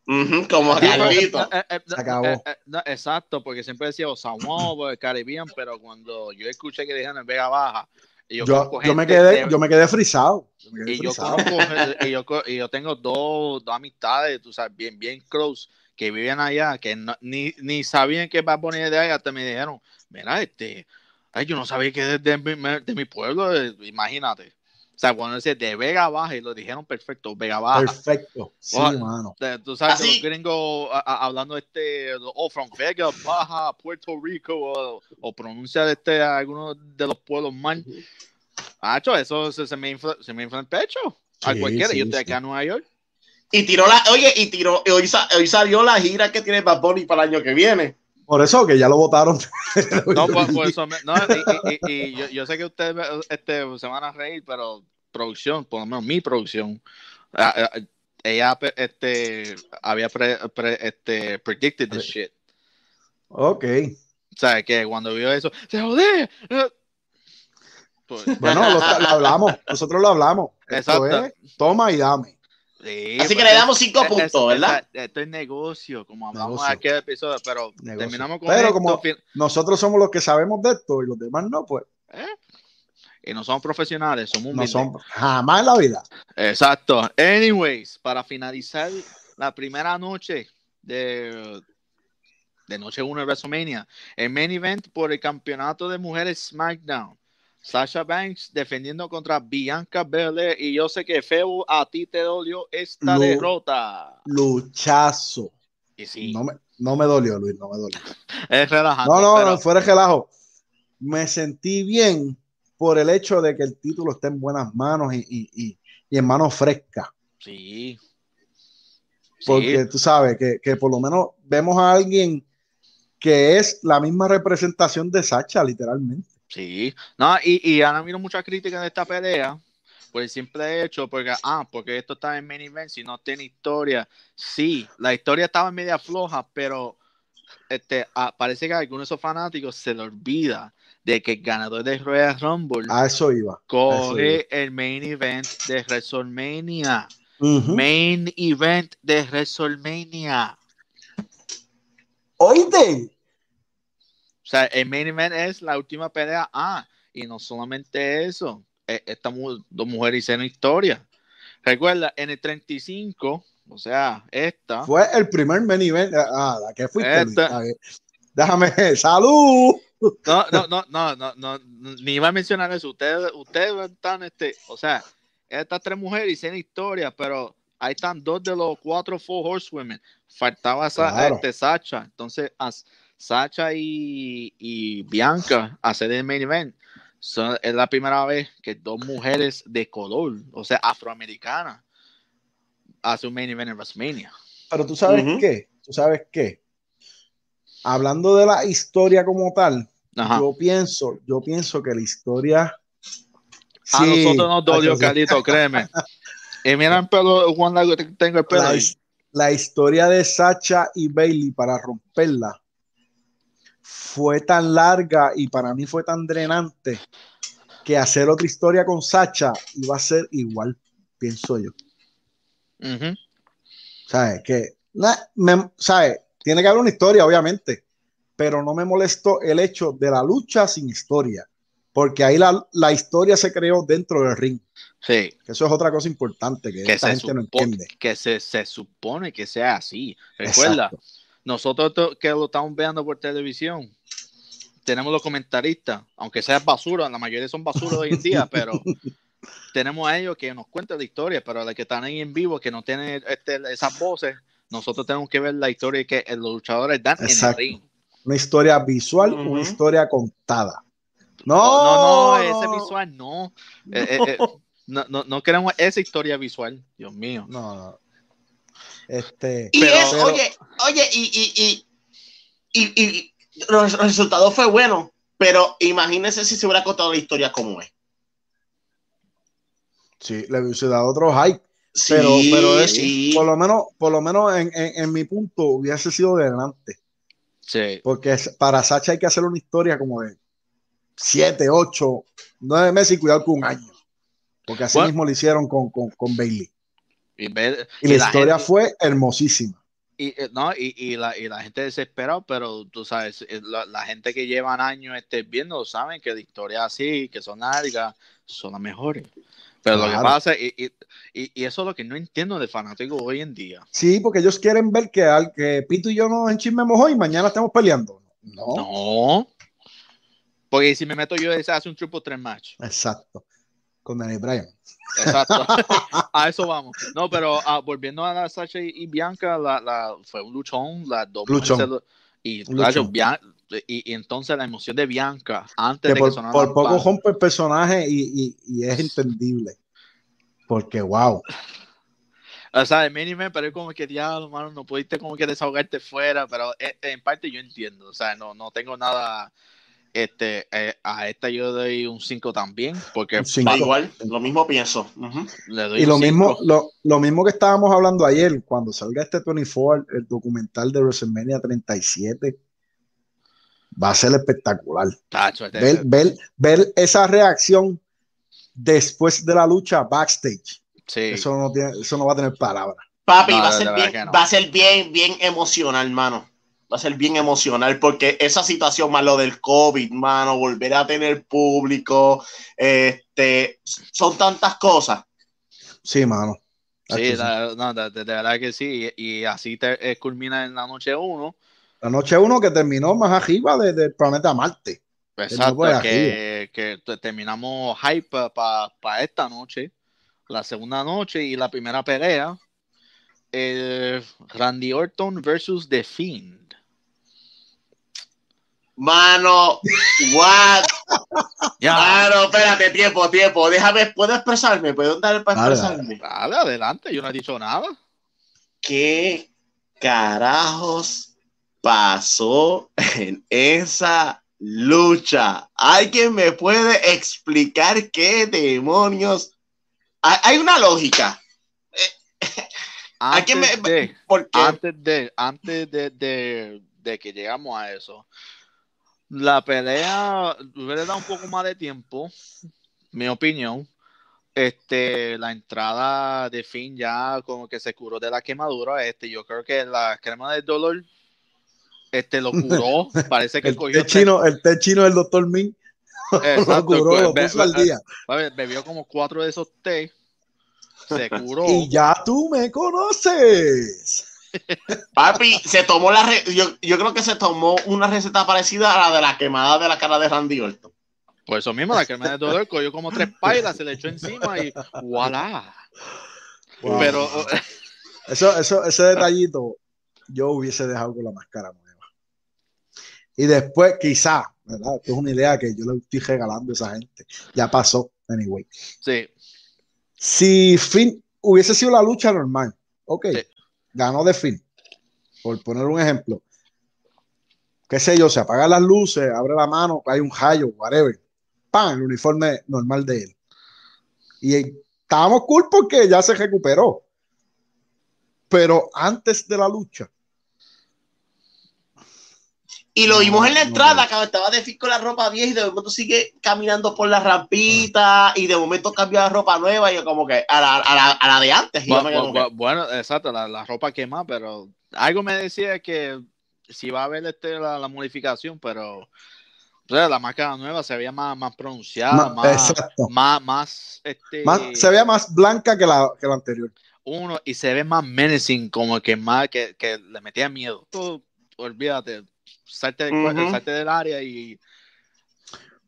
Como Carlito. eh, eh, eh, Se acabó. eh, eh, no, exacto, porque siempre decía o San Juan o el Caribbean, pero cuando yo escuché que dijeron en Vega Baja, yo, Yo, me quedé, de- yo me quedé frisado. Yo me quedé y yo frisado. conozco, y yo, co- y yo tengo dos, dos amistades, tú sabes, bien, bien close, que viven allá, que no- ni, ni sabían que Bad Bunny es de allá, hasta me dijeron, mira, este, ay, yo no sabía que es de, mi, de mi pueblo, imagínate. O sea, cuando dice de Vega Baja, y lo dijeron perfecto, Vega Baja. Perfecto. Sí, Ojalá. mano. De- Tú sabes, Así- los gringos a- a- hablando este, oh, from Vega, Baja, Puerto Rico, o, o pronunciar este, algunos de los pueblos mal. Hacho, eso se, se me infla, se me infla el pecho. A Sí, cualquiera, sí, yo estoy sí. acá en Nueva York. Y tiró la, oye, y tiró, y hoy, hoy salió la gira que tiene Bad Bunny para el año que viene. Por eso que ya lo votaron. No, por, por eso no, y, y- y- y yo, yo sé que ustedes este, se van a reír, pero producción, por lo menos mi producción, ah, ah, ella este, había pre, pre- este, predicted this shit. ok. O sea, que cuando vio eso, se jode. eh. Pues, Bueno, lo, lo hablamos. Nosotros lo hablamos. Esto Exacto. es toma y dame. Sí, Así que pues, le damos cinco es- puntos, es- ¿verdad? es- Esto es negocio, como hablamos Negocio. aquí en el episodio, pero Negocio. terminamos con Pero esto, como- fin- Nosotros somos los que sabemos de esto y los demás no, pues y no somos profesionales, somos no humildes. son jamás en la vida. Exacto. Anyways, para finalizar la primera noche de, de noche 1 de WrestleMania, el main event por el campeonato de mujeres SmackDown. Sasha Banks defendiendo contra Bianca Belair y yo sé que Feo a ti te dolió esta Lu- derrota. Luchazo. Y sí, No me, no me dolió, Luis, no me dolió. es relajante. No, no, pero- no, fuera relajo. Me sentí bien por el hecho de que el título está en buenas manos y, y- y- y en manos frescas. Sí. Porque Sí, tú sabes que, que por lo menos vemos a alguien que es la misma representación de Sacha, literalmente. Sí. No, y, y han habido muchas críticas de esta pelea por el simple hecho, porque, ah, porque esto está en main event, si no tiene historia. Sí, la historia estaba media floja, pero este, ah, parece que a algunos de esos fanáticos se le olvida de que el ganador de Royal Rumble A eso iba. coge el main event de WrestleMania. Main event de WrestleMania. Oíste. O sea, el main event es la última pelea. Ah, y no solamente eso. eh, Estas dos mujeres hicieron historia. Recuerda, en el 35, o sea, esta. Fue el primer main event. Ah, ¿a qué fuiste, Luis? Esta-. Déjame, salud. No, no, no, no, no, no, ni iba a mencionar eso. Ustedes, ustedes están, este, o sea, estas tres mujeres hicieron historia, pero ahí están dos de los cuatro Four Horsewomen. Faltaba Sa- Claro. este, Sacha. Entonces, as- Sacha y, y Bianca hacer el main event. Son- es la primera vez que dos mujeres de color, o sea, afroamericanas, hacen un main event en WrestleMania. Pero tú sabes Ujú. qué, tú sabes qué. Hablando de la historia como tal, Ajá. yo pienso, yo pienso que la historia. A Sí, nosotros nos dolió. Carlito, créeme. Y mira el pelo, Juan Largo, que tengo el pelo. la, ahí. la historia de Sacha y Bailey para romperla fue tan larga y para mí fue tan drenante que hacer otra historia con Sacha iba a ser igual, pienso yo. ¿Sabes? Que, na- me- ¿sabes? Tiene que haber una historia, obviamente, pero no me molestó el hecho de la lucha sin historia, porque ahí la, la historia se creó dentro del ring, Sí, que eso es otra cosa importante que, que, esta gente no entiende. que se, se supone que sea así. Recuerda, Exacto. Nosotros que lo estamos viendo por televisión, tenemos los comentaristas, aunque sea basura, la mayoría son basura hoy en día, pero tenemos a ellos que nos cuentan la historia, pero los que están ahí en vivo, que no tienen este, esas voces, nosotros tenemos que ver la historia que los luchadores dan Exacto. en el ring. Una historia visual, una historia contada. No, No, no, ese visual no. Eh, eh, eh, no, no, no queremos esa historia visual, Dios mío. No, no. Este, Y Pero- es, pero- oye, oye, y, y, y, y, y los resultados fue bueno, pero imagínense si se hubiera contado la historia como es. sí, le hubiese dado otro hype. Sí, Pero, pero es, sí. por lo menos, por lo menos en, en- en mi punto hubiese sido de delante. Sí. Porque para Sacha hay que hacer una historia como de 7, 8, 9 meses y cuidado con un año. Porque así Bueno. mismo lo hicieron con, con, con Bailey. Y, la, la historia gente- fue hermosísima. y, eh, no, y, y la, y la gente desesperada, pero tú sabes, eh, la, la gente que llevan años este, viendo saben que la historia así, que son largas, son las mejores. Pero lo que pasa, y, y, y- eso es lo que no entiendo de fanáticos hoy en día. Sí, porque ellos quieren ver que, al, que Pito y yo nos enchismemos hoy y mañana estamos peleando. No, No. Porque si me meto yo, se hace un triple threat match. exacto. Con Daniel Bryan. Exacto. a eso vamos. No, pero ah, volviendo a la Sasha y, Bianca, la, la, fue un luchón, la dos Luchón. mujeres y, luchón. Bian- y, y entonces la emoción de Bianca antes Que de por, que sonara por poco rompe el personaje y, y- es entendible. Porque, wow. O sea, el event, pero es como que diablo, mano, no pudiste como que desahogarte fuera, pero eh, en parte yo entiendo, o sea, no, no tengo nada, este, eh, a esta yo doy un 5 también, porque. Da igual, lo mismo pienso. Ujú. le doy Y lo mismo, lo, lo mismo que estábamos hablando ayer, cuando salga este 24, el documental de WrestleMania 37, va a ser espectacular. Tacho, este- Ver, ver, ver esa reacción después de la lucha backstage. sí. Eso no, tiene, eso no va a tener palabras. Papi, No, va, a ser bien, no. va a ser bien, bien emocional, mano. Va a ser bien emocional porque esa situación más lo del COVID, mano, volver a tener público, este, son tantas cosas. Sí, mano. Sí, la- no, de, verdad que sí, y, y así te, eh, culmina en la noche 1. La noche uno que terminó más arriba de- del planeta Marte. Exacto, que, que te- terminamos hype para esta noche, la segunda noche y la primera pelea. eh, Randy Orton versus The Fiend. Mano, what? Ya, Mano, espérate, tiempo, tiempo. Déjame, ¿puedo expresarme? ¿Puedo dar para Dale, expresarme? dale, adelante, yo no he dicho nada. ¿Qué carajos pasó en esa lucha? ¿Alguien me puede explicar qué demonios? Hay, una lógica. Antes me- de, antes de, antes de, de, de que llegamos a eso, la pelea hubiera dado un poco más de tiempo, mi opinión. Este, la entrada de fin ya como que se curó de la quemadura. Este, yo creo que la crema del dolor, este, lo curó. Parece que El cogió té chino, el té chino del doctor Min Exacto, lo curó, lo puso al día. be- bebió como cuatro de esos té, se curó. Y ya tú me conoces. Papi se tomó la re- yo, yo creo que se tomó una receta parecida a la de la quemada de la cara de Randy Orton. Por eso mismo, la crema del dolor cogió como tres pailas, se le echó encima y voilà. Wow. Pero Eso, eso, ese detallito yo hubiese dejado con la máscara nueva. Y después, quizá, ¿verdad? Esto es una idea que yo le estoy regalando a esa gente. Ya pasó, anyway. sí, Si Finn hubiese sido la lucha normal, ok, Sí. Ganó de Finn, por poner un ejemplo. Qué sé yo, se apagan las luces, abre la mano, hay un rayo, whatever. ¡Pam! El uniforme normal de él. Y estábamos cool porque ya se recuperó. Pero antes de la lucha, Y lo vimos en la entrada, no. que estaba de fin con la ropa vieja y de momento sigue caminando por la rampita y de momento cambia la ropa nueva y yo como que a la, a la, a la de antes. y yo Bu- me quedo bu- como que, bu- bueno, exacto, la, la ropa quema, pero algo me decía que si va a haber este, la, la modificación, pero o sea, la marca nueva se veía más, más pronunciada, ma- más, más, más, este, Más- se veía más blanca que la, que la anterior. uno y se ve más menacing, como que más que, que le metía miedo. Tú, olvídate, salte, del salte área y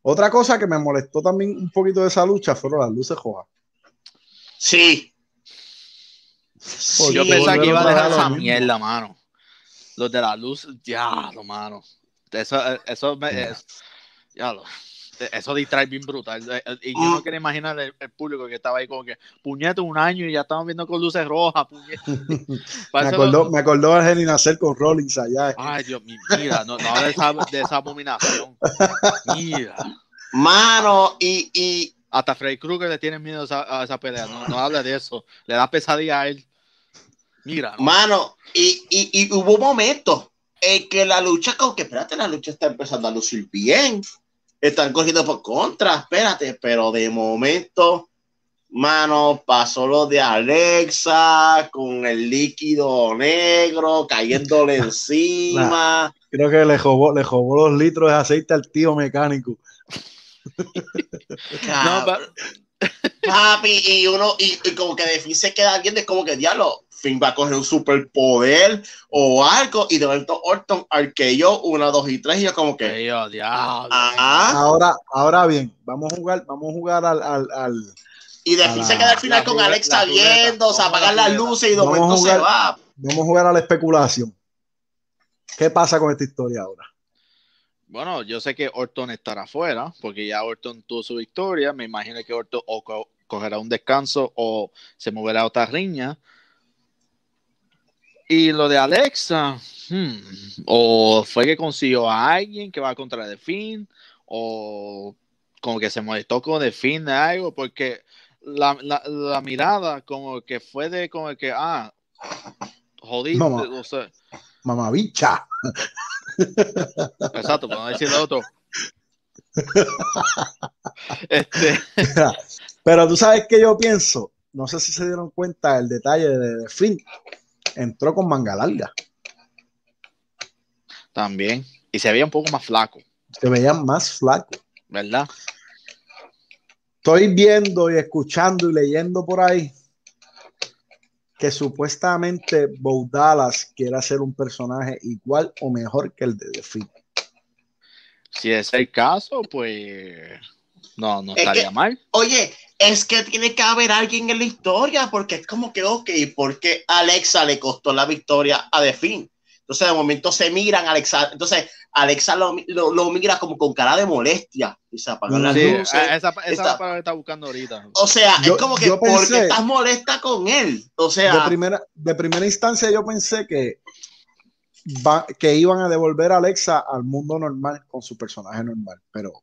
Otra cosa que me molestó también un poquito de esa lucha fueron las luces rojas. sí. Porque yo Sí. pensaba que iba a dejar esa mismo. mierda, mano. Los de la luz, ya, lo mano. Eso, eso me, Ya. es- ya eso distrae bien brutal. Eh, eh, Y yo no quería imaginar el, el público que estaba ahí como que, puñete, un año y ya estamos viendo con luces rojas, puñete. Me acordó, lo- me acordó a Jenny Nacer con Rollins allá. Ay, Dios mío, mira, no, no de esa, de esa abominación. Mira. Mano, y, y Hasta Freddy Krueger le tiene miedo a esa, a esa pelea. No, no habla de eso. Le da pesadilla a él. Mira, ¿no? Mano, y, y, y hubo momentos en que la lucha, como que espérate, la lucha está empezando a lucir bien. Están cogiendo por contra, espérate, pero de momento, mano, pasó lo de Alexa con el líquido negro cayéndole encima. Creo que le robó, le robó los litros de aceite al tío mecánico. No, Papi, y uno, y, y como que de fin se queda viendo, es como que diablo, Finn va a coger un superpoder o algo, y de momento Orton arqueó una, dos y tres, y yo como que. Ey, oh, diablo. Ajá. Ahora, ahora bien, vamos a jugar, vamos a jugar al, al, al- Y de fin se queda al final con Alexa ruleta. viendo, o sea, apagar la las luces y de momento se va. vamos a jugar a la especulación. ¿Qué pasa con esta historia ahora? Bueno, yo sé que Orton estará afuera, porque ya Orton tuvo su victoria. Me imagino que Orton o co- cogerá un descanso o se moverá a otra riña. Y lo de Alexa, hmm, o fue que consiguió a alguien que va contra The Finn, o como que se molestó con The Finn de algo, porque la, la- la mirada como que fue de como que, ah, jodiste, No, ma- o sea, Mamabicha. exacto, para no decir lo otro. este, Pero tú sabes que yo pienso, no sé si se dieron cuenta el detalle de, Finn. Entró con manga larga. también. Y se veía un poco más flaco, Se veían más flacos. ¿verdad? Estoy viendo y escuchando y leyendo por ahí que supuestamente Bo Dallas quiere hacer un personaje igual o mejor que el de The. Si es el caso, pues no, no Es estaría que- mal. Oye, es que tiene que haber alguien en la historia, porque es como que, ok, porque Alexa le costó la victoria a The Finn? Entonces, de momento se miran, Alexa, entonces Alexa lo, lo, lo mira como con cara de molestia y se apagan las Sí, luces. a- esa, esa es está- la palabra que está buscando ahorita. O sea, Yo- es como que, yo ¿por pensé- qué estás molesta con él? O De sea, primera, de primera instancia yo pensé que, va- que iban a devolver a Alexa al mundo normal con su personaje normal, pero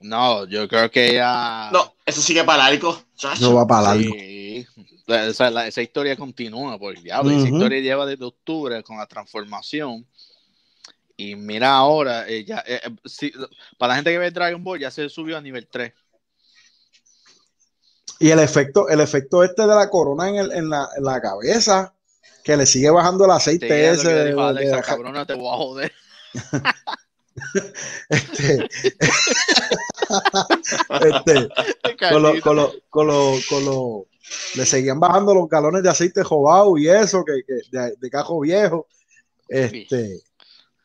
No, yo creo que ella. no, eso sigue para chacho. no va para largo. Sí. La- esa, la- esa historia continúa, porque diablo, esa historia lleva desde octubre con la transformación. Y mira ahora, eh, ya, eh, eh, sí, para la gente que ve Dragon Ball, ya se subió a nivel 3. Y el efecto, el efecto este de la corona en, el- en la, en la cabeza, que le sigue bajando el aceite Sí, es lo ese que de- dijo de- Alexa, de- cabrona, te voy a joder. este, este, con lo, con lo- con lo- con lo- le seguían bajando los galones de aceite jobado y eso, que, que- de, de cajo viejo. Este,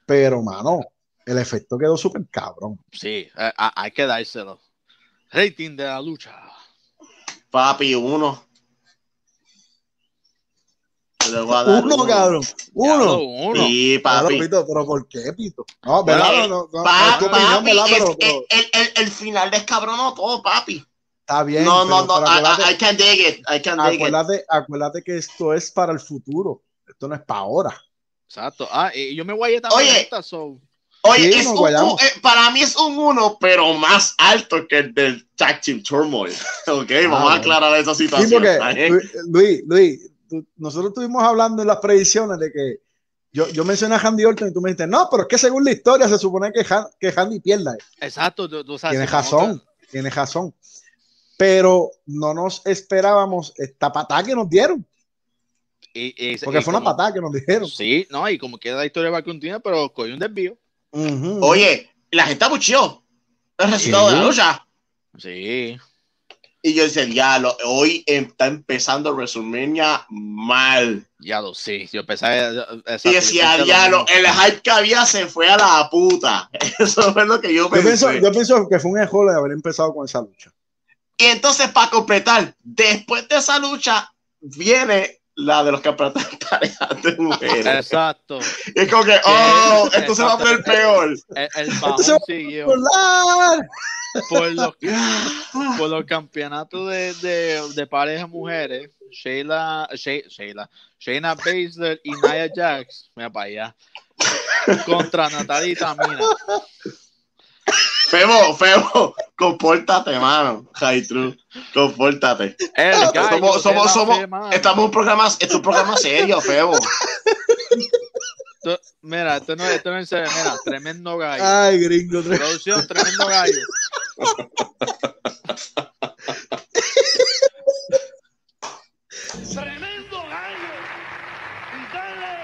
pero mano, el efecto quedó súper cabrón. Sí, eh, hay que dárselo. Rating de la lucha. Papi, uno. Le voy a dar Uno, cabrón, uno. uno. Sí, Claro, papi. Pito, pero ¿por qué, Pito? No, ¿verdad? Bueno, No, no, no, Pa- es tu opinión, papi, ¿verdad? Pero- pero el, el, el final descabronó todo, papi. está bien. No, no, no, I, acuérdate- I, can dig it, I can dig it. acuérdate, acuérdate que esto es para el futuro. Esto no es para ahora. Exacto. Ah, y yo me voy a ir Oye. esta, so- Oye, Sí, es un, eh, para mí es un uno, pero más alto que el del Tag Team Turmoil. ok, vamos a bueno. aclarar esa Sí, situación. porque ¿está bien? Luis, Luis, Luis, tú- nosotros estuvimos hablando en las predicciones de que yo, yo mencioné a Handy Orton y tú me dijiste, no, pero es que según la historia se supone que, Han- que Handy pierda. Exacto, tú, tú sabes. Tienes razón, tienes razón. Pero no nos esperábamos esta patada que nos dieron, a- y- y- porque y fue una patada que nos dijeron. Sí, no, y como queda la historia va a continuar, pero cogió un desvío. Oye, la gente abucheó el resultado Sí. de la lucha. Sí. Y yo decía, diablo, hoy está empezando WrestleMania mal. Ya lo sé. Yo pensaba. exacto, Y yo decía, lo diablo, el hype que había se fue a la puta. Eso fue lo que yo yo, pensé. pienso, yo pienso que fue un error de haber empezado con esa lucha. Y entonces, para completar, después de esa lucha, viene la de los campeonatos de parejas de mujeres. Exacto. Y es como que, oh, esto se va a poner peor. El, el se va- siguió por los, por los campeonatos de, de, de parejas mujeres. Sheila, She- Sheila, Shayna Baszler y Nia Jax. Mira para allá. Contra Natalia y Tamina. Febo, Febo, compórtate, mano. High true, compórtate. El Somos, de somos, la somos, semana. estamos en un programa, esto es un programa serio, Febo. Esto- Mira, esto no, esto no es en serio. Mira, tremendo gallo. Ay, gringo. tre- Producción, tremendo gallo. Tremendo gallo. Y dale,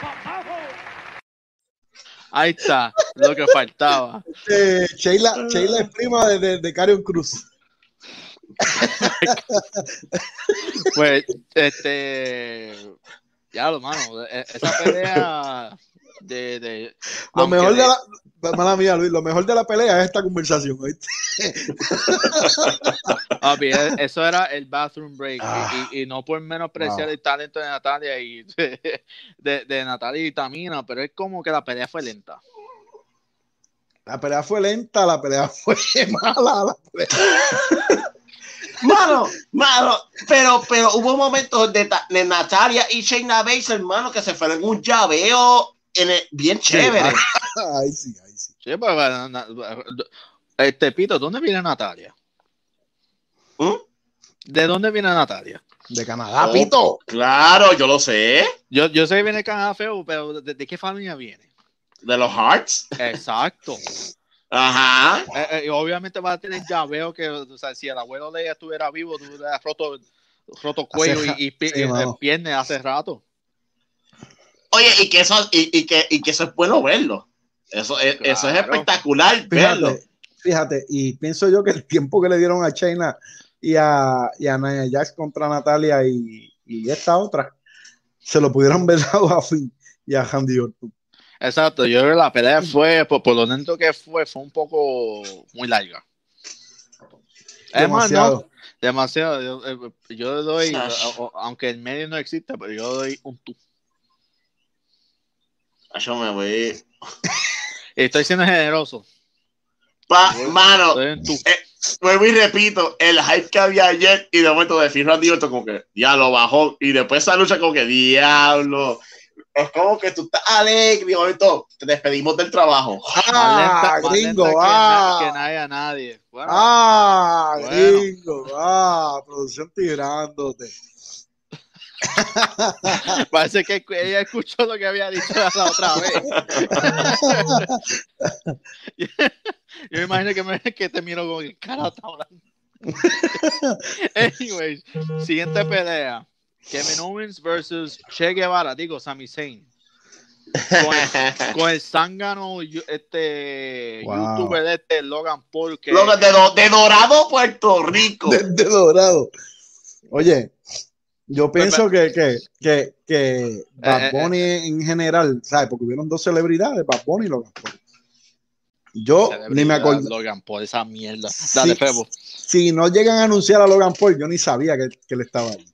papajo. Ahí está, lo que faltaba. Eh, Sheila, Sheila es prima de, de, de Carion Cruz. Pues, este. Ya lo mano. e- Esa pelea de. de Lo mejor de de- la, mala mía, Luis, lo mejor de la pelea es esta conversación. Papi, e- eso era el bathroom break. y- Ah. y, y no por menospreciar Wow. el talento de Natalia y de, de Natalia y Tamina, pero es como que la pelea fue lenta. La pelea fue lenta, la pelea fue mala. La pelea. Mano, mano, pero, pero hubo momentos de, Ta- de Natalia y Shayna Baszler, hermano, que se fueron en un llaveo en el- bien chévere. Ay, sí, ay, sí. Sí, pues, bueno, na- este Pito, ¿dónde viene Natalia? ¿Mm? ¿De dónde viene Natalia? De Canadá, Oh. Pito. Claro, yo lo sé. Yo, yo sé que viene Canadá feo, pero ¿de, de qué familia viene? De los Hearts. Exacto. Ajá. Eh, eh, y obviamente va a tener llaveo que, o sea, si el abuelo de ella estuviera vivo, tú roto, roto cuello Hace- y, y, piernas hace rato. Oye, y que eso, y, y que, y que eso es bueno verlo. Eso es, eso es espectacular verlo. Fíjate, fíjate, y pienso yo que el tiempo que le dieron a China y a, y a Nia Jax contra Natalia y, y esta otra, se lo pudieron ver a Finn y a Handy Orton. Exacto, yo creo que la pelea fue, por, por lo lento que fue, fue un poco muy larga. Es más, no, Demasiado. demasiado. Yo, eh, yo le doy, Sash. o- o- aunque el medio no existe, pero yo doy un tú. Yo me voy. Estoy siendo generoso. Pa, mano, tú. vuelvo y repito, el hype que había ayer y de momento de Finn Randy Orton como que ya lo bajó y después esa lucha como que diablo. Es como que tú estás alegre y de momento te despedimos del trabajo. Ah, lenta- gringo, que, ah. na- que nadie a nadie. Bueno, Ah, Bueno. gringo, ah, producción tirándote. parece que ella escuchó lo que había dicho la otra vez. Yo me imagino que, me, que te miro como que cara está hablando. Anyways, siguiente pelea. Kevin Owens versus Che Guevara, digo Sami Zayn. Con el, con el zángano este Wow. youtuber de este Logan Paul que Loco, de, de Dorado, Puerto Rico. Desde dorado. Oye, yo pienso que, que, que, que Bad eh, Bunny en general, ¿sabes? Porque hubieron dos celebridades, Bad Bunny y Logan Paul. Yo ni me acuerdo. Logan Paul, esa mierda. Dale, Febo. Si no llegan a anunciar a Logan Paul, yo ni sabía que, que él estaba ahí.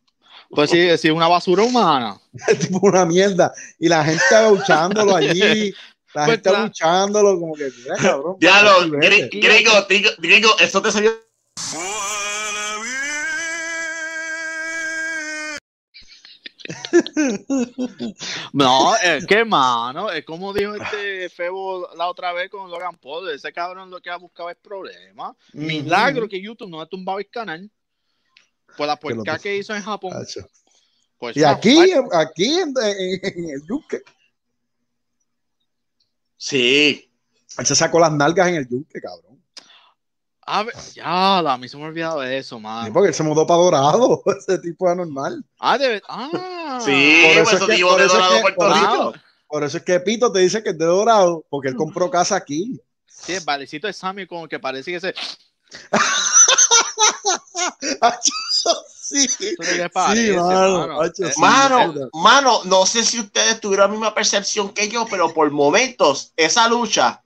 Pues sí, sí, una basura humana. Es tipo una mierda. Y la gente luchándolo allí, la Pues gente claro. luchándolo, como que, mira, cabrón. Diablo, gringo, gringo, eso te salió. No, es que mano, es como dijo este Febo la otra vez con Logan Paul, ese cabrón lo que ha buscado es problemas. Milagro que YouTube no ha tumbado el canal por la puerca que hizo en Japón. Pues Y una aquí, aquí en, en- en el yunque, Sí. él se sacó las nalgas en el yunque, cabrón. A ver, ya, a mí se me ha olvidado de eso, Sí, man. porque él se mudó para Dorado, ese tipo es anormal. Ah, de Ah, Sí, Por eso pues es que- por de eso es Dorado, que- Puerto por Rico. Wow. Por eso es que Pito te dice que es de Dorado, porque él compró casa aquí. Sí, el valecito de Sammy como que parece que se... sí, parece, mano. mano, no sé si ustedes tuvieron la misma percepción que yo, pero por momentos esa lucha,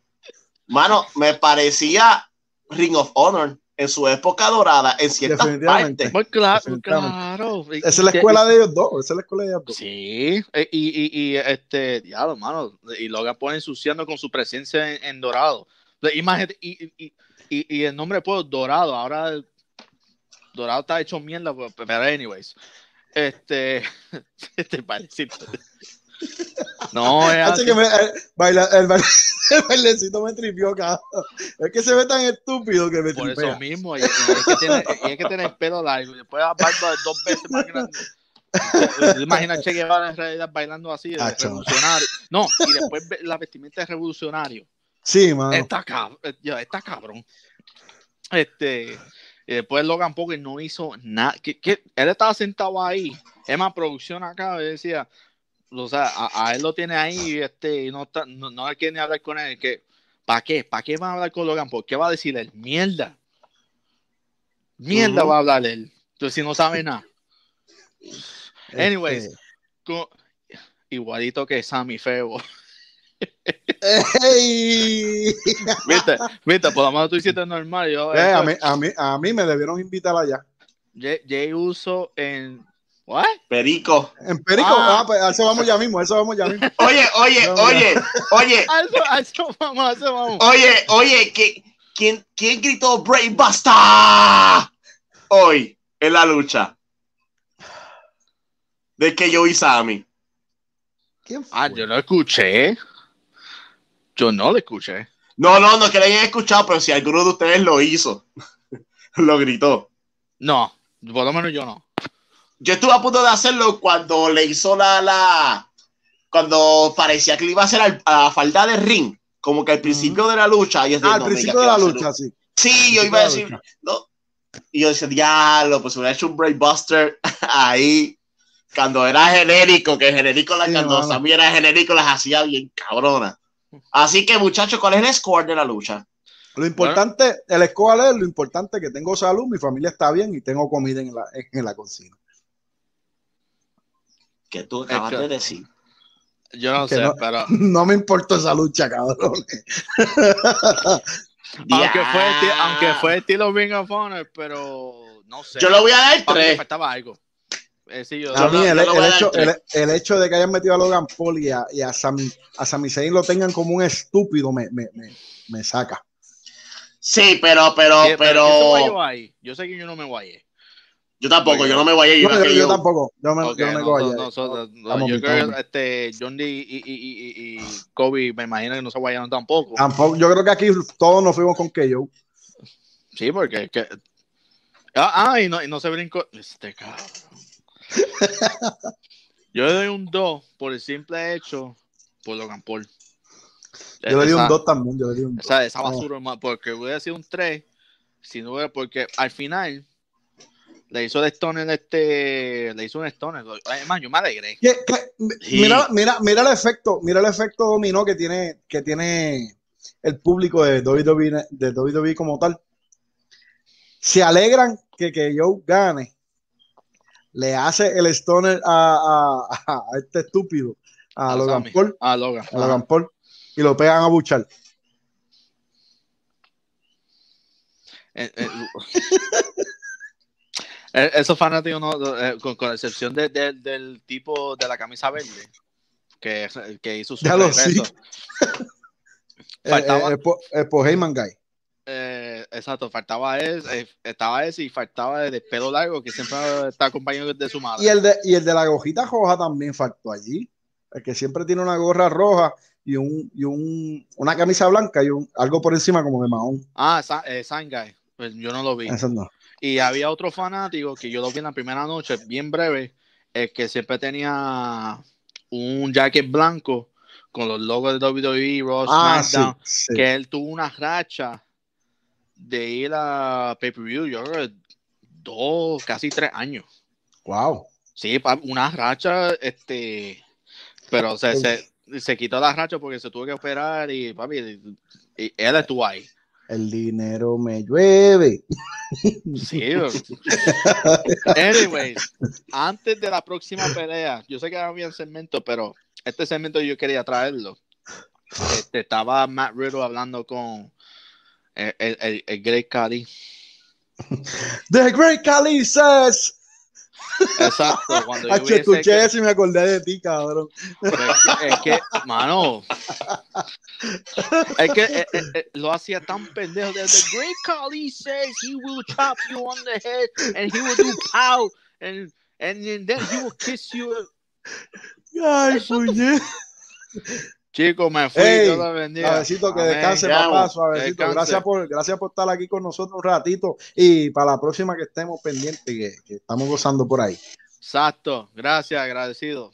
mano, me parecía Ring of Honor en su época dorada en ciertas Definitivamente. partes. Pues claro, Definitivamente. claro. Esa es la escuela de ellos dos, esa es la escuela de ellos dos. Sí, eh, y, y, y este, diablo, mano, y Logan Paul ensuciando con su presencia en, en Dorado. Y, y, y, y el nombre pues Dorado, ahora el- Dorado está hecho mierda, pues, pero anyways, este, este bailecito. No, es así. que me- el, baila- el baile- el bailecito me tripió, cabrón. Es que se ve tan estúpido que me por eso tripea. mismo, y, y hay que tener, y hay que tener el pelo largo, y después barba dos veces más grande. Imagina Che Guevara en realidad bailando así, de revolucionario. No, y después la vestimenta de revolucionario. Sí, mano. Está, cab- eh, está cabrón. Este, y después Logan Paul no hizo nada. Que, que él estaba sentado ahí. Es más, producción acá decía, o sea, a, a él lo tiene ahí este, y no, está, no, no quiere ni hablar con él. Que, ¿Para qué? ¿Para qué van a hablar con Logan Paul? ¿Qué va a decir él? Mierda. Mierda va a hablar él. Entonces, si no sabe nada. Anyways. Este, Co- Igualito que Sammy Febo. ¡Ey! ¿Viste? ¿Viste? Por lo menos tú hiciste normal. Yo, Eh, a, mí, a, mí, a mí me debieron invitar allá. Jay Uso en. ¿What? Perico. En Perico, Ah. ah, pues a eso vamos ya mismo, a eso vamos ya mismo. Oye, oye, No, oye, oye, A eso, a eso vamos, a eso vamos. oye, oye, ¿qui- ¿quién, quién gritó Brain Buster hoy en la lucha? De que yo y Sammy. ¿Quién fue? Ah, yo lo escuché. Yo no lo escuché. No, no, no que le hayan escuchado, pero si alguno de ustedes lo hizo, lo gritó. No, por lo menos yo no. Yo estuve a punto de hacerlo cuando le hizo la, la, cuando parecía que le iba a hacer al- a la falda de ring, como que al principio de la lucha. Yo Ah, al no, principio de la lucha, sí. Sí, yo iba a decir, no. Y yo decía, diablo, pues hubiera hecho un Brainbuster ahí, cuando era genérico, que genérico, la, Sí, cuando mano. Sammy era genérico, las hacía bien cabrona. Así que, muchachos, ¿cuál es el score de la lucha? Lo importante, el escobar es lo importante que tengo salud, mi familia está bien y tengo comida en la, en la cocina. Que tú acabas que- de decir. Yo no Que sé, no- pero. No me importa esa lucha, cabrón. Aunque fue, aunque fue estilo Ring of Honor, pero no sé. Yo le voy a dar tres. faltaba algo. Eh, sí, yo, A mí no- el, hecho, el, el hecho de que hayan metido a Logan Paul y a, y a Sami, a Sami Zayn lo tengan como un estúpido me, me, me, me saca. Sí, pero, pero, Sí, ¿quién se guayó pero. ahí? Yo sé que yo no me guayé. Yo tampoco, yo no me voy a ir. No, yo, que yo yo- tampoco. Yo me, yo me no, allá. nosotros- no, Estamos yo creo que este, John Lee y, y, y, y- y Kobe me imagino que no se guayaron tampoco. Tampoco, yo creo que aquí todos nos fuimos con KO. Sí, porque. Que... Ah, ah, y, no, y no se brincó. Este cabrón. Yo le doy un 2 por el simple hecho por Logan Paul. Yo le di un Esa- 2 también. Yo le di un 2. Esa, esa basura, hermano, porque hubiera sido un 3, si no hubiera, porque al final le hizo el stoner este, le hizo un stoner. Además, yo me alegré. ¿Qué- qué? Sí. Mira, mira, mira el efecto, mira el efecto dominó que tiene, que tiene el público de WWE, de WWE como tal. Se alegran que, que Joe gane. Le hace el stoner a, a- a este estúpido, a, A Logan. Paul, Ah, Logan. a Logan Paul, y lo pegan a buchar. Eh, eh, Esos fanáticos, no, eh, con, con excepción de- de- del tipo de la camisa verde, que, que hizo su Ya regreso. Eh, Faltaba- eh, eh, eh, Heyman Guy. Eh, exacto, faltaba ese, eh, estaba ese y faltaba el de pelo largo que siempre está acompañado de su madre. Y el de, y el de la gojita roja también faltó allí. El que siempre tiene una gorra roja y, un, y un, una camisa blanca y un, algo por encima como de mahón. Ah, Sa- eh, Sign Guy. Pues yo no lo vi. Eso no. Y había otro fanático que yo lo vi en la primera noche, bien breve, el que siempre tenía un jacket blanco con los logos de WWE, Raw, Ah, SmackDown, sí. que él tuvo una racha de ir a pay-per-view, yo creo que dos, casi tres años. Wow. Sí, una racha, este, pero se, se, se quitó la racha porque se tuvo que operar y, papi, y él estuvo ahí. El dinero me llueve. Sí. Anyways, antes de la próxima pelea, yo sé que había un segmento, pero este segmento yo quería traerlo. Este, estaba Matt Riddle hablando con el, el, el, el Great Khali. The Great Khali says. Exacto, cuando yo eso y me acordé de ti, cabrón. es que, es que, mano, es que eh, eh, eh, lo hacía tan pendejo. De, the Great Khali says he will chop you on the head and he will do pow and, and then he will kiss you. Ay, puñet. Chico, me fui, Ey, Dios lo bendiga. Suavecito, que Amén. descanse, Ya, papá, suavecito. Descanse. Gracias por, gracias por estar aquí con nosotros un ratito. Y para la próxima que estemos pendientes, que, que estamos gozando por ahí. Exacto, gracias, agradecido.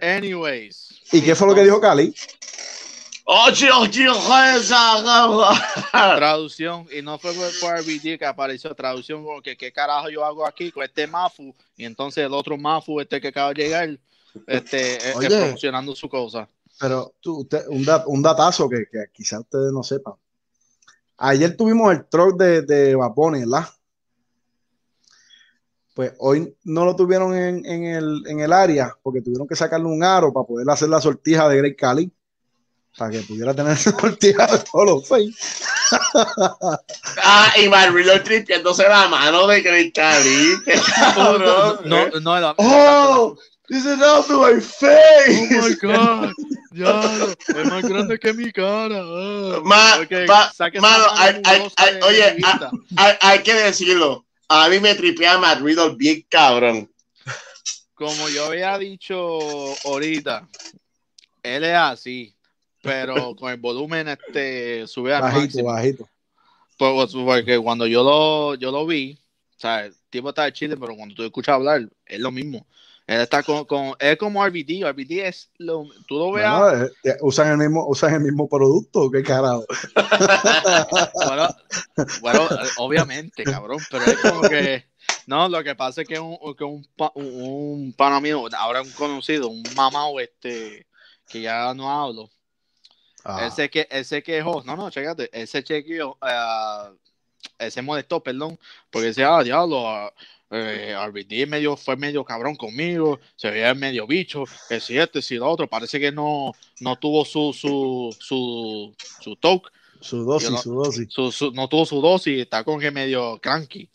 Anyways. ¿Y qué fue lo que dijo Cali? Traducción, y no fue por, RBD que apareció traducción, como que qué carajo yo hago aquí con este Mafu, y entonces el otro Mafu, este que acaba de llegar, este, es- es Oye. promocionando su cosa. Pero tú, usted- un, dat- un datazo que, que quizás ustedes no sepan. Ayer tuvimos el truck de, de Bad Bunny, ¿verdad? Pues hoy no lo tuvieron en, en el, en el área porque tuvieron que sacarle un aro para poder hacer la sortija de Grey Cali. Para que pudiera tener esa sortija de todos los seis. Ah, y Matt Riddle tripiéndose la mano de Great Cali. No, no, no, la- Oh, this is to my face. Oh my god, ya, es más grande que mi cara. ah. Ma- pa- mano, hay- hay- hay- oye, hay, hay que decirlo. A mí me tripea Matt Riddle bien cabrón. como yo había dicho ahorita, él es así, pero con el volumen este sube al Bajito, máximo. bajito. Por- Porque cuando yo lo, yo lo vi, o sea, el tipo está de Chile, pero cuando tú escuchas hablar, es lo mismo. Él está con, con es como RBD, RBD es lo, tú lo veas, Bueno, eh, eh, usan el mismo, usan el mismo producto, qué carajo. bueno, bueno, obviamente, cabrón, pero es como que, no, lo que pasa es que un, que un, un, un pana mío, ahora un conocido, un mamao, este, que ya no hablo, Ah, Él se, que, él se quejó, no, no, chécate, él se chequeó, eh, él se molestó, perdón, porque decía, ah, diablo, ah, eh, RBD medio, fue medio cabrón conmigo, se veía medio bicho, que si este, si lo otro, parece que no, no tuvo su, su, su, su toque, su dosis, no- su dosis. su, su- no tuvo su dosis, está con que medio cranky.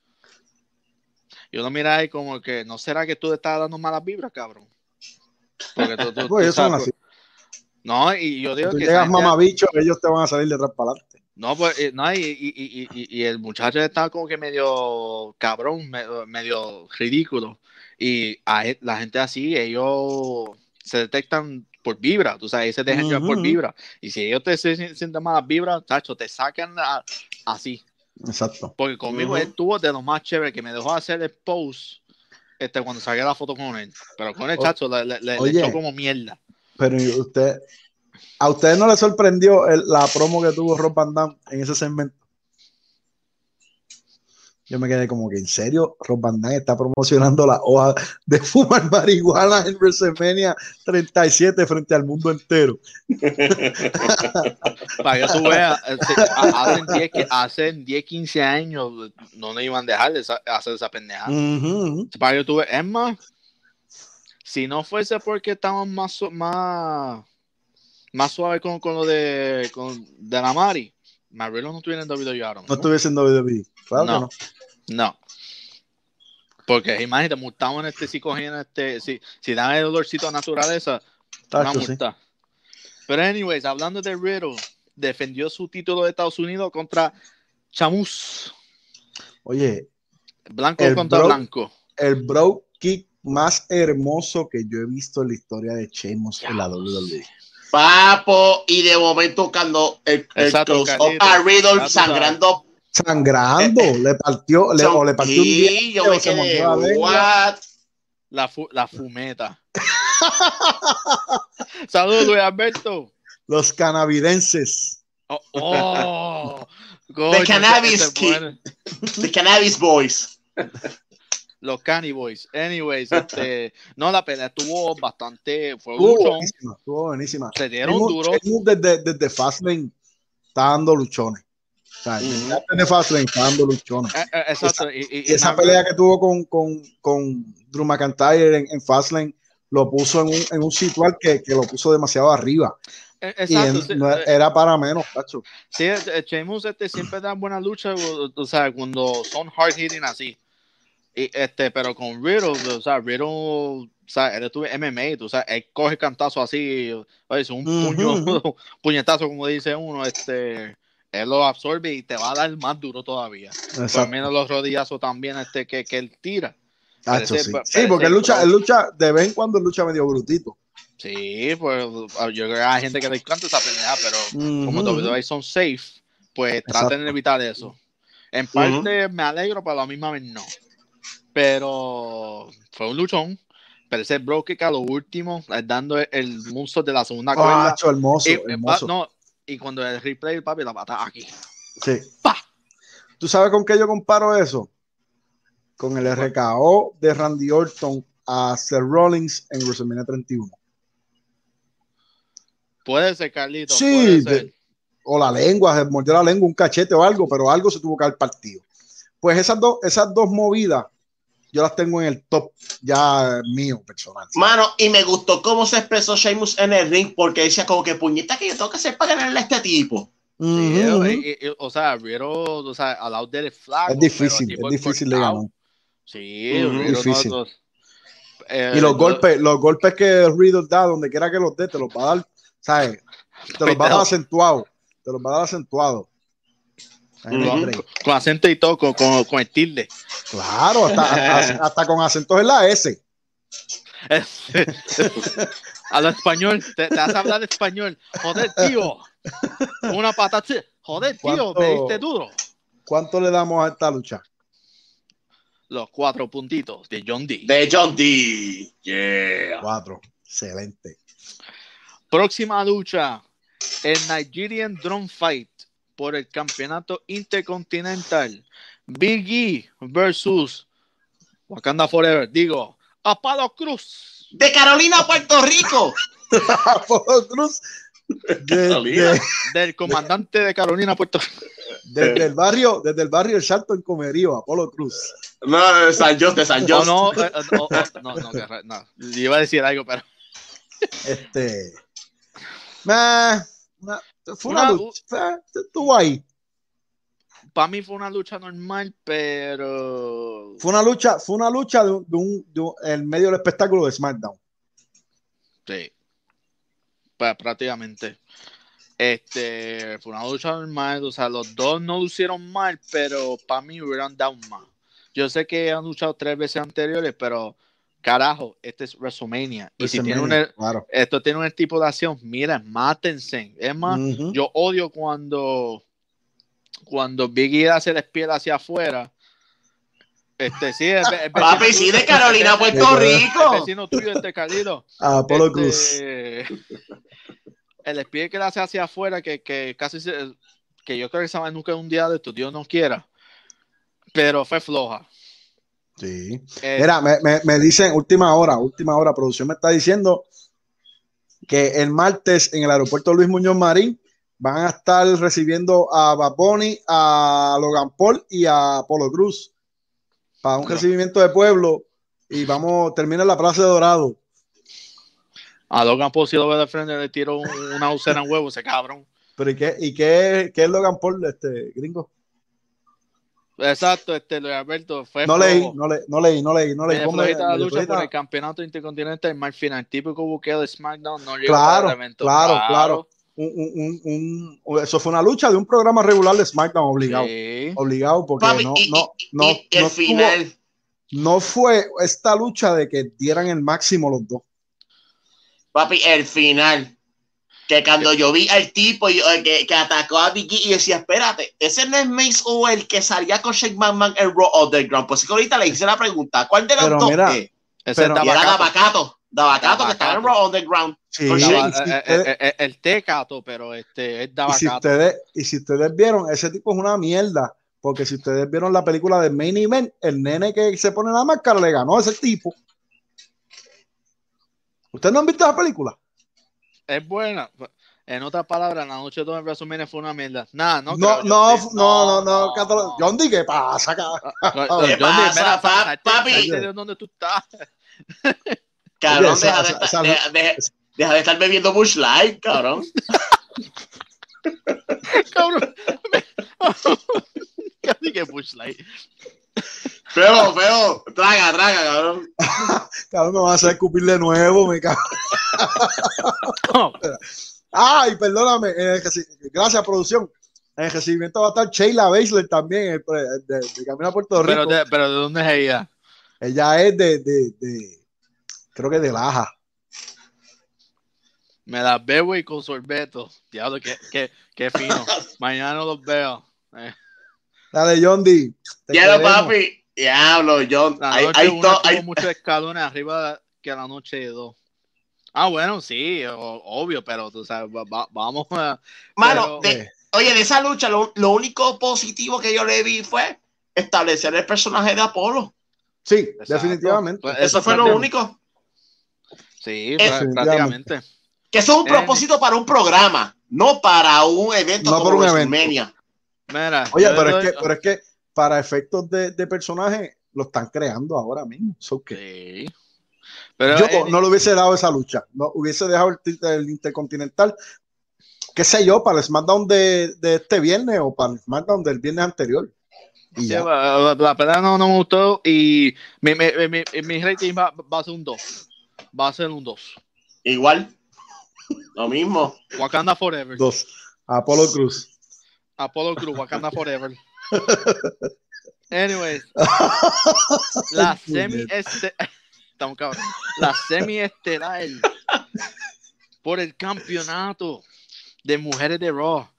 Yo lo mira ahí como que, ¿no será que tú te estás dando malas vibras, cabrón? Porque tú, tú- Pues tú sabes. No, y yo digo Tú que... llegas mamabicho, ellos te van a salir detrás para adelante. No, pues, eh, no, y, y, y, y, el muchacho está como que medio cabrón, me- medio ridículo. Y a e- la gente así, ellos se detectan por vibra, tú sabes, ellos se dejan llevar por vibra. Y si ellos te sienten malas vibras, tacho, te sacan a- así. Exacto. Porque conmigo Ujú. él tuvo de lo más chévere que me dejó hacer el post este, cuando saqué la foto con él. Pero con el chacho le, le- le- le oye. echó como mierda. Pero ¿y usted, ¿a ustedes no les sorprendió el- la promo que tuvo Rob Van Dam en ese segmento? Yo me quedé como que, ¿en serio? Rob Van Dam está promocionando la hoja de fumar marihuana en WrestleMania 37 frente al mundo entero. Para que tú veas, a- hacen 10, que- hacen 10, 15 años no le iban a dejar de hacer esa pendejada. Para que tú veas, es más, si no fuese porque estaban más, más suave con, con lo de, con, de la Mari, Marrero no estuviera en WWE ahora No mismo. estuviese en WWE. Claro que No. no. No. Porque imagínate, multamos en este, si cogían este, si, si dan el olorcito a naturaleza, una Tacho, sí. multa. Pero anyways, hablando de Riddle, defendió su título de Estados Unidos contra Chamus. Oye, Blanco contra bro- blanco. el bro kick más hermoso que yo he visto en la historia de Sheamus en la WWE. Papo, y de momento cuando el, el a Riddle sangrando. Sangrando, le partió, le, o le partió un diente, yo me se quedé, what? La, fu- la fumeta. Saludos, Luis Alberto. Los canavidenses. Oh, oh, coño, Cannabis Kid. The Cannabis Boys. Los Canny Boys. Anyways, este, no, la pelea estuvo bastante, fue Estuvo luchón. buenísima, estuvo buenísima. Se dieron duro. Sheamus desde, desde Fastlane está dando luchones. O sea, desde Fastlane está dando luchones. Eh, eh, exacto. Y, y- Y esa y- pelea que tuvo con, con, con Drew McIntyre en, en Fastlane lo puso en un, en un situal que, que lo puso demasiado arriba. eh, Y exacto. en- sí, no eh, era para menos, cacho. Sí, eh, Sheamus este, siempre da buena lucha, o, o sea, cuando son hard hitting así. Y, este, pero con Riddle, o sea, Riddle, o sea, él estuvo en MMA, tú sabes, él coge cantazo así, es un puño, puñetazo, como dice uno, este, él lo absorbe y te va a dar más duro todavía. Menos los rodillazos también, este, que, que él tira. Parece- sí. parece Sí, porque él lucha, él lucha, de vez en cuando él lucha medio brutito. Sí, pues yo creo que hay gente que le encanta esa pelea, pero como Ujú. WWE son safe, pues Exacto. traten de evitar eso. En parte me alegro, pero a la misma vez no. Pero fue un luchón. Pero ese bro kick a lo último, eh, dando el, el monstruo de la segunda cuerda. Cacho, hermoso, Y, eh, hermoso. no, y cuando el replay, papi, la pata aquí. Sí. Pa. ¿Tú sabes con qué yo comparo eso? Con el RKO de Randy Orton a Seth Rollins en WrestleMania 31. Puede ser, Carlito. Sí, puede ser. de- o la lengua, se mordió la lengua, un cachete o algo, pero algo se tuvo que haber partido. Pues esas dos, esas dos movidas yo las tengo en el top ya mío personal. Mano, y me gustó cómo se expresó Sheamus en el ring porque decía como que puñeta que yo tengo que hacer para ganarle a este tipo. Sí, eh, eh, eh, o sea, Riero, o sea, al lado del flaco. Es difícil, es difícil de ganar. Sí. Riero no- Difícil. no- eh, Y los no- golpes, los golpes que Riddle da, donde quiera que los dé, te los va a dar, ¿sabes? Te los va a dar acentuado. Te los va a dar acentuado. Con acento y todo, con, con, con el tilde. Claro, hasta, hasta, hasta con acentos en la S. a lo español, te, te vas a hablar español. Joder, tío. Una patata. Joder, tío, me diste duro. ¿Cuánto le damos a esta lucha? Los cuatro puntitos de John D. De John D. Yeah. Cuatro. Excelente. Próxima lucha: el Nigerian Drum Fight por el campeonato intercontinental. Big E versus Wakanda Forever. Digo, Apolo Cruz. De Carolina, Puerto Rico. Apolo Cruz. de- Carolina. de- Del comandante de Carolina, Puerto Rico. desde el barrio, desde el barrio El Salto en Comerío, Apolo Cruz. No, de San José, de San José. no, eh, eh, oh, no, no, ra- no. Yo Iba a decir algo, pero. Este. una- fue una, Una- lucha. eh, Estuvo ahí. Para mí fue una lucha normal, pero. Fue una lucha, fue una lucha de, un, de un- de un- en medio del espectáculo de SmackDown. Sí. Pues prácticamente. Este, fue una lucha normal, o sea, los dos no lucieron mal, pero para mí hubieran dado más. Yo sé que han luchado tres veces anteriores, pero carajo, este es WrestleMania. Y si tiene WrestleMania, un, claro. esto tiene un tipo de acción, mira, mátense. Es más, yo odio cuando cuando Biggie hace la espía hacia afuera. Este, sí, el, el Papi, sí, de Carolina, el- Puerto el Rico. vecino tuyo, este Carlito. Apolo Este, Cruz. El espía que le hace hacia afuera, que, que casi se, que yo creo que se va nunca un día de tu Dios no quiera. Pero fue floja. Sí. Eh, Mira, me, me, me dicen, última hora, última hora, producción me está diciendo que el martes en el aeropuerto Luis Muñoz Marín van a estar recibiendo a Bad Bunny, a Logan Paul y a Apolo Cruz para un No. recibimiento de pueblo y vamos, termina en la Plaza de Dorado. a Logan Paul, si lo ve de frente, le tiro un- una usera en huevo, ese cabrón. Pero ¿y qué, y qué, qué es Logan Paul, este gringo? Exacto, este Luis Alberto fue No flojo. leí, no, le, no leí, no leí, no leí. Ponme- la lucha flojita. por el campeonato intercontinental mal final, típico buqueo de SmackDown, no llegó Claro, evento. claro, claro. Un- un- un- un- eso fue una lucha de un programa regular de SmackDown obligado. Sí. Obligado porque Papi, no, y, no, y- no, y el no, final. tuvo- no fue esta lucha de que dieran el máximo los dos. Papi, el final. Que cuando yo vi al tipo y- eh, que, que atacó a Vicky y decía, espérate, ese no es Mace o el que salía con Shake McMahon en Raw Underground. Pues sí que ahorita le hice la pregunta, ¿cuál de los Pero dos mira, es? Ese Pero- es Y era Dabacato. Davacato. Davacato, que estaba en. Raw Underground. Sí, Con. Daba- si ustedes, eh, eh, el Tecato, pero este es y si Dabacato. ustedes- y si ustedes vieron, ese tipo es una mierda. Porque si ustedes vieron la película de Main Event, el nene que se pone la máscara le ganó a ese tipo. ¿Ustedes no han visto esa película? Es buena. En otras palabras, la noche de todo en WrestleMania fue una mierda. Nada, no. No, creo, no, John no, no, no, Catalo- John D, ¿qué pasa acá? Ah, ah, ¿Qué John pasa, mira, pa- papi? salte de donde tú estás. Cabrón, Oye, deja, esa- de estar, esa- deja, deja- deja de estar bebiendo Bush Light, cabrón. Cabrón. Casi que Bush Light. Feo, feo. Traga, traga, cabrón. Cabrón, me van a hacer escupir de nuevo, me cago. Ay, perdóname. Gracias, producción. En el recibimiento va a estar Sheila Baszler también, de, de Camino a Puerto Rico. pero, de, pero ¿de dónde es ella? Ella es de, de, de- creo que de Laja. Me las bebo y con sorbeto. Diablo, qué, qué, qué fino. Mañana no los veo. Eh, Dale, John D. te Ya lo, queremos. papi. Diablo, John. La Hay, hay to- tuvo hay- muchos escalones arriba que la noche de dos. Ah, bueno, sí, o- obvio, pero tú sabes, va- va- vamos a. Mano, pero- de- oye, de esa lucha, lo, lo único positivo que yo le vi fue establecer el personaje de Apolo. Sí, Exacto. definitivamente. Pues Eso fue lo único. Sí, Es- prá- prácticamente. Que eso es un Eh, propósito para un programa, no para un evento No como por un WrestleMania. Mira, Oye, pero doy- es, que, pero es que para efectos de, de personaje, lo están creando ahora mismo. So que Sí. Pero yo eh, no le hubiese dado esa lucha, no hubiese dejado el, Intercontinental, qué sé yo, para el SmackDown de, de este viernes o para el SmackDown del viernes anterior. Sí, la, la- la pelea no, no me gustó y mi, mi, mi, mi rating va, va a ser un 2. Va a ser un 2. Igual. Lo mismo. Wakanda Forever. Dos. Apolo Cruz. Apollo Cruz, Wakanda Forever. Anyways, la semi este Estamos cabrón. La semi estelar por el campeonato de mujeres de Raw.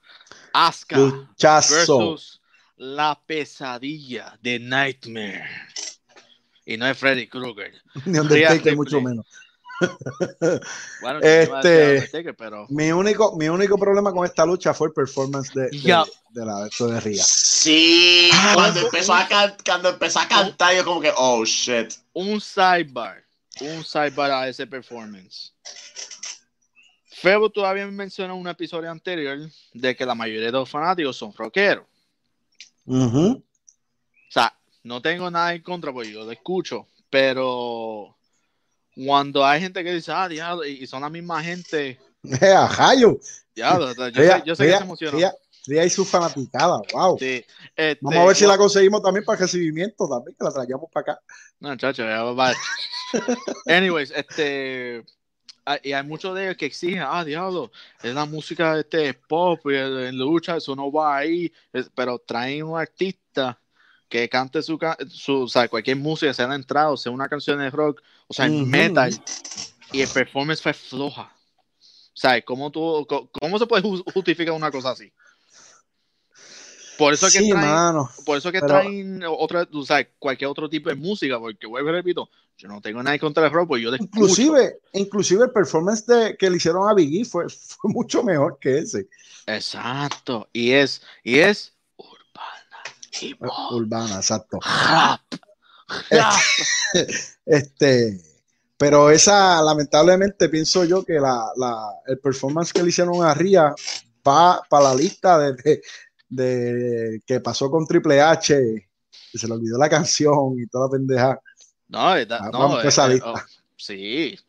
Asuka Luchazo. versus la pesadilla de Nightmare. Y no es Freddy Krueger. Ni Undertaker, mucho menos. Bueno, yo iba a decir Este- pero Mi único, mi único problema con esta lucha fue el performance de, de, la de Ria. Sí, Ah, cuando empezó, a can- cuando empezó a cantar, yo como que, oh shit. un sidebar. Un sidebar a ese performance. Febo todavía mencionó en un episodio anterior de que la mayoría de los fanáticos son rockeros. Ujú. O sea, no tengo nada en contra porque yo lo escucho, pero cuando hay gente que dice, ah, diablo, y son la misma gente, Eh, a Jayo. diablo, yo, sé, yo sé que Ria- se emocionó. Ria- Ria y su fanaticada. Wow. Sí, este, Vamos a ver si la conseguimos también para recibimiento, también, que la traigamos para acá. No, chacho, ya va. Anyways, este. Y hay muchos de ellos que exigen, ah, diablo, es la música este, pop, y el- en lucha, eso no va ahí. Pero traen un artista que cante su, su o sea, cualquier música, sea la entrada, o sea una canción de rock, o sea, Ujú. metal, y el performance fue floja. O sea, ¿cómo, tú, cómo se puede ju- justificar una cosa así? Por eso es que Sí, traen, mano. por eso que Pero- traen otra, o sea, cualquier otro tipo de música, porque vuelvo repito, yo no tengo nada en contra del rock, pues yo. Inclusive, inclusive el performance de, que le hicieron a Biggie fue, fue mucho mejor que ese. Exacto, y es, y es hip hop, Urbana, exacto. rap, rap. Este, pero esa, lamentablemente, pienso yo que la, la- el performance que le hicieron a Ria va para la lista de, de- de que pasó con Triple H, que se le olvidó la canción y toda la pendeja. No, Ah, no, eh, esa eh, lista. oh, sí,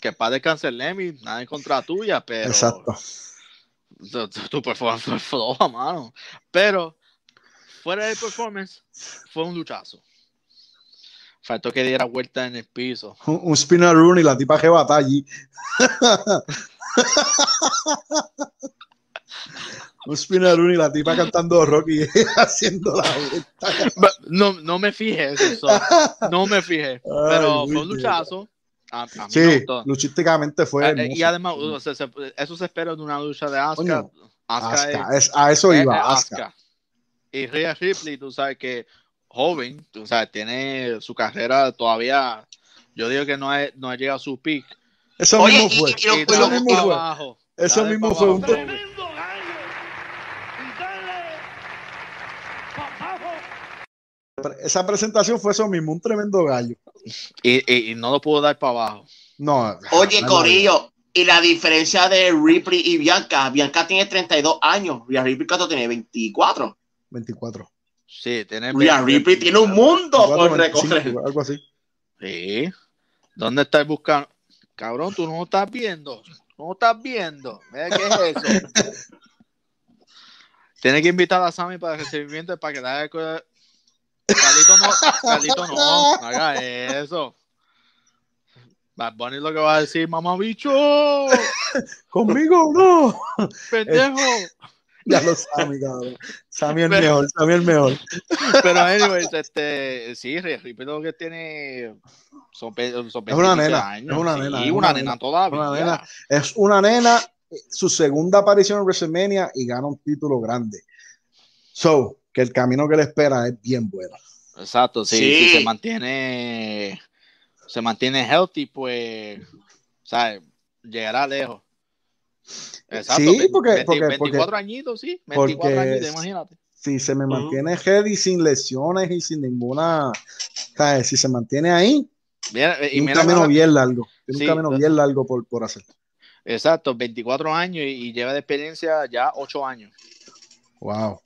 que para descansar Lemmy, nada en contra tuya, pero Exacto. tu, tu- tu performance fue floja, mano. Pero fuera del performance, fue un luchazo. Faltó que diera vuelta en el piso. Un, un spinner run y la tipa que bata allí. un spinner run y la tipa cantando rock y haciendo la vuelta. No, no me fijé, eso, no me fijé. Pero Ay, fue un luchazo. A, a me Sí, gustó. luchísticamente fue. Eh, eh, hermoso. y además, o sea, se- eso se espera de una lucha de Asuka. Coño, Asuka Asuka, es- es- a eso es- iba, es Asuka. Asuka. Y Rhea Ripley, tú sabes que joven, tú sabes, tiene su carrera todavía. Yo digo que no, ha- no ha llegado a su peak. Eso Oye, mismo y- fue. y- y lo- Y y dale mismo fue. abajo. Eso dale mismo fue un. Tremendo gallo. Y dale para abajo. Esa presentación fue eso mismo, un tremendo gallo. Y, y- y no lo pudo dar para abajo. No. Oye, no, Corillo, y la diferencia de Ripley y Bianca. Bianca tiene 32 años, Rhea Ripley ¿cuánto tiene 24. 24. Sí, tiene. Rhea Ripley tiene un mundo 24, por 25, recorrer. algo así. Sí. ¿Dónde estás buscando? Cabrón, tú no lo estás viendo. No lo estás viendo. Mira qué es eso. Tienes que invitar a Sammy para el recibimiento para que le haga. Carlito no, Carlito no, no haga eso. Bad Bunny lo que va a decir, mamá bicho, Conmigo no. pendejo. Ya lo Sammy, cabrón. Sammy el Pero- mejor, Sammy el mejor. Pero, anyways, este, sí, Ripley lo que tiene son, son Es una 27 nena, años. es una Sí, nena, es una, una nena nena, todavía. una nena. Es una nena, su segunda aparición en WrestleMania y gana un título grande. So, que el camino que le espera es bien bueno. Exacto, sí, Sí. si se mantiene, se mantiene healthy, pues, ¿sabes? Llegará lejos. Exacto, Sí, porque- 20 porque- 24 porque- añitos, sí, 24 porque- añitos, imagínate. Si se me Ujú. mantiene heavy sin lesiones y sin ninguna. ¿sabes? Si se mantiene ahí, Mira, y tiene un mira camino la- bien largo. Tiene Sí, un camino lo- bien largo por, por hacer. Exacto, 24 años y, y lleva de experiencia ya 8 años. Wow.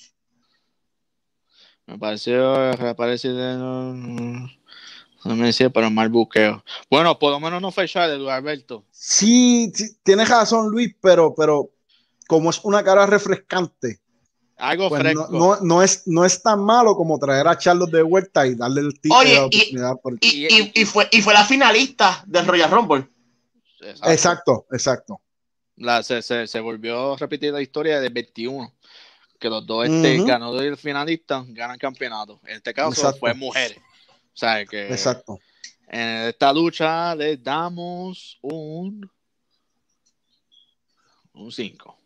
Me pareció, reapareció de... No me decía, pero mal buqueo. Bueno, por lo menos no fue Charles, Luis Alberto. Sí, sí, tienes razón, Luis, pero, pero como es una cara refrescante, Algo pues fresco. no, no, no es, no es tan malo como traer a Charlos de vuelta y darle el título Oye, la y- oportunidad. por- Y, y- y fue, y fue la finalista del Royal Rumble. Exacto. Exacto, exacto. La- se, se, se volvió a repetir la historia del 21. Que los dos este, Ujú. ganadores y el finalista ganan campeonato. En este caso Exacto. fue mujeres. O sea que Exacto. en esta lucha le damos un un 5.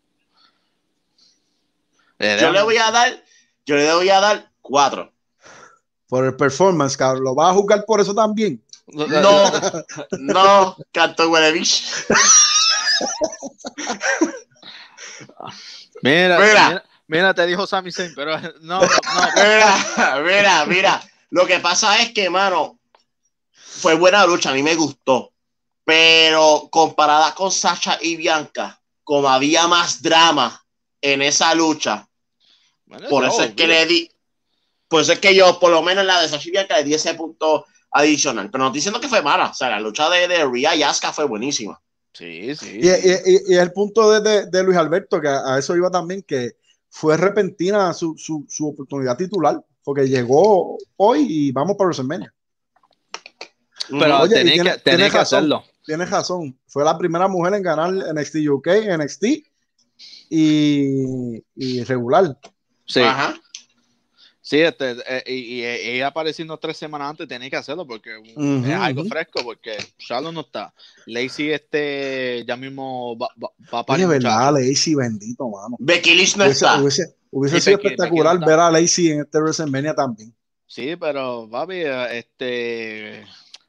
Yo le voy a dar, yo le voy a dar cuatro. Por el performance, cabrón. ¿Lo vas a jugar por eso también? No, no, canto Guadevich. Mira, Mira. mira, mira, te dijo Sami Zayn, pero no, no. Mira, mira, mira. Lo que pasa es que, mano, fue buena lucha, a mí me gustó. Pero comparada con Sacha y Bianca, como había más drama en esa lucha, Bueno, por eso eso es que le di, por eso es que yo, por lo menos en la de Sacha y Bianca, le di ese punto adicional. Pero no estoy diciendo que fue mala. O sea, la lucha de, de Rhea y Asuka fue buenísima. Sí, sí. Y, y- y- y el punto de, de- de Luis Alberto, que a, a eso iba también, que fue repentina su, su, su oportunidad titular, porque llegó hoy y vamos para WrestleMania. Pero Oye, tiene- que, tienes que razón. hacerlo. Tienes razón, fue la primera mujer en ganar NXT UK, NXT y, y regular. Sí, Ajá. Sí este, eh, y, y- y ella apareciendo tres semanas antes tenía que hacerlo porque es algo fresco, porque Charlotte no está. Lacey este ya mismo va, va, va a Oye, parir verdad. Lacey, bendito, mano. Becky Lynch no Hubiese, está. hubiese- hubiese Sí, sido Becky- espectacular Becky no ver a Lacey en este WrestleMania también. Sí, pero papi, eh, este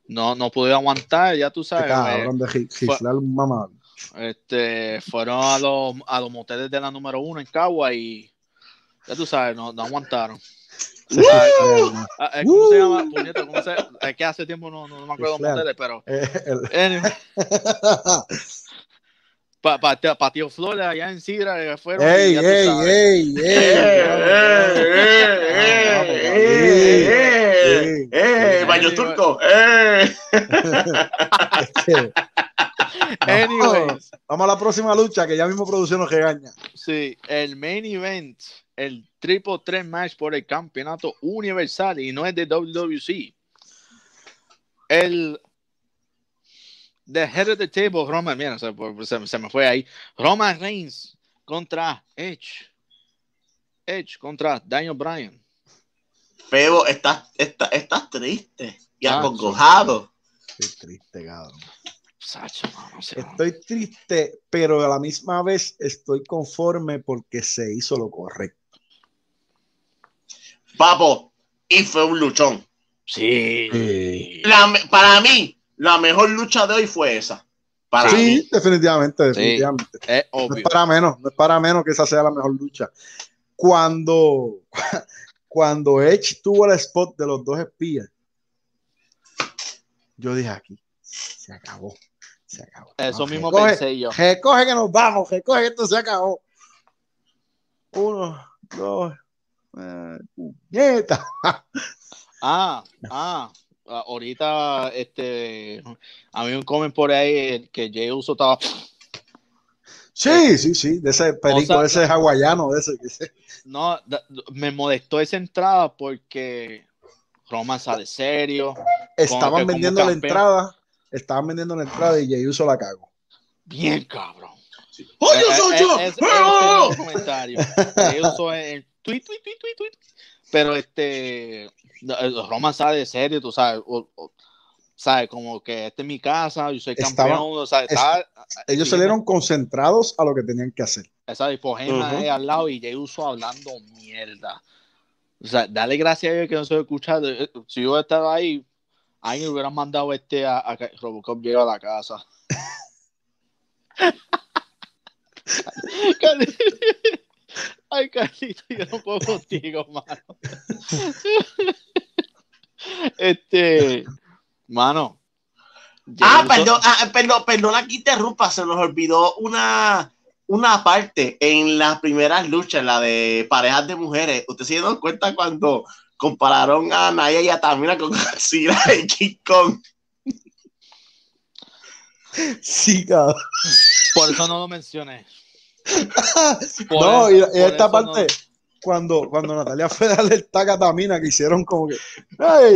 no, no pude aguantar, ya tú sabes. cabrón de Gi- fue- Gisela, un mamá. eh, Este, fueron a los, a los moteles de la número uno en Cagua y ya tú sabes, no, no aguantaron. Eh, ¿Cómo se llama? Puñeta, ¿cómo se Es que hace tiempo no, no, no me acuerdo de moteles, pero. Eh, el- Anyway, para pa, pa- pa Tío Flores allá en Sidra eh, fueron. ey, ey, ey, ey, ¡Eh, eh, baño turco! ¡Eh! ey. Anyways, Vamos a la próxima lucha que ya mismo producción nos regaña. sí, el main event, el triple threat match por el campeonato universal y no es de WWC. El The Head of the Table, Roman, mira, se, se- se me fue ahí. Roman Reigns contra Edge. Edge contra Daniel Bryan. Febo, estás, estás, estás triste y Ah, acongojado. Estoy triste, cabrón. Sacho, no, no sé. Estoy triste, pero a la misma vez estoy conforme porque se hizo lo correcto. Papo, y fue un luchón. Sí. La para mí, la mejor lucha de hoy fue esa. Para sí, mí. definitivamente, definitivamente. Es No es para menos, no es para menos que esa sea la mejor lucha. Cuando, cuando Edge tuvo el spot de los dos espías, yo dije aquí, se acabó, se acabó. Eso No, mismo recoge, pensé yo. recoge que nos vamos, recoge que esto se acabó. Uno, dos, puñeta. Ah, ah, ah, ahorita este a mí me comen por ahí que Jay Uso estaba Sí, sí, sí, de ese perico, O sea, ese hawaiano, de ese. ese- no me molestó esa entrada porque Roman sale serio, Estaban vendiendo la entrada, estaban vendiendo la entrada y Jey Uso la cagó. bien cabrón. ¡Oye, Eh, soy eh, yo! es- ese ¡Ah! es el tweet, tweet, tweet, tweet, tweet. Pero este Roman sale serio, tú sabes, o- o- sabes como que esta es mi casa, yo soy Estaba- campeón, o sea, está- Ellos sí, salieron concentrados a lo que tenían que hacer. esa hipogema Ujú. ahí al lado y Jay Uso hablando mierda. O sea, dale gracias a Dios que no se escuchado. Si yo estaba ahí, ahí me hubieran mandado este a, a que Robocop llegue a la casa. Ay, Carlito, yo no puedo contigo, mano. Este, mano. Ah, Uso- perdón, ah, perdón, perdona que interrumpa, se nos olvidó una, una parte en las primeras luchas, la de parejas de mujeres. ¿Usted se dieron cuenta cuando compararon a Naya y a Tamina con Godzilla y King Kong. Sí, cabrón. Por eso no lo mencioné. No, eso- y, esta parte, no- cuando, cuando Natalia fue a darle el tag a Tamina, que hicieron como que. Ah,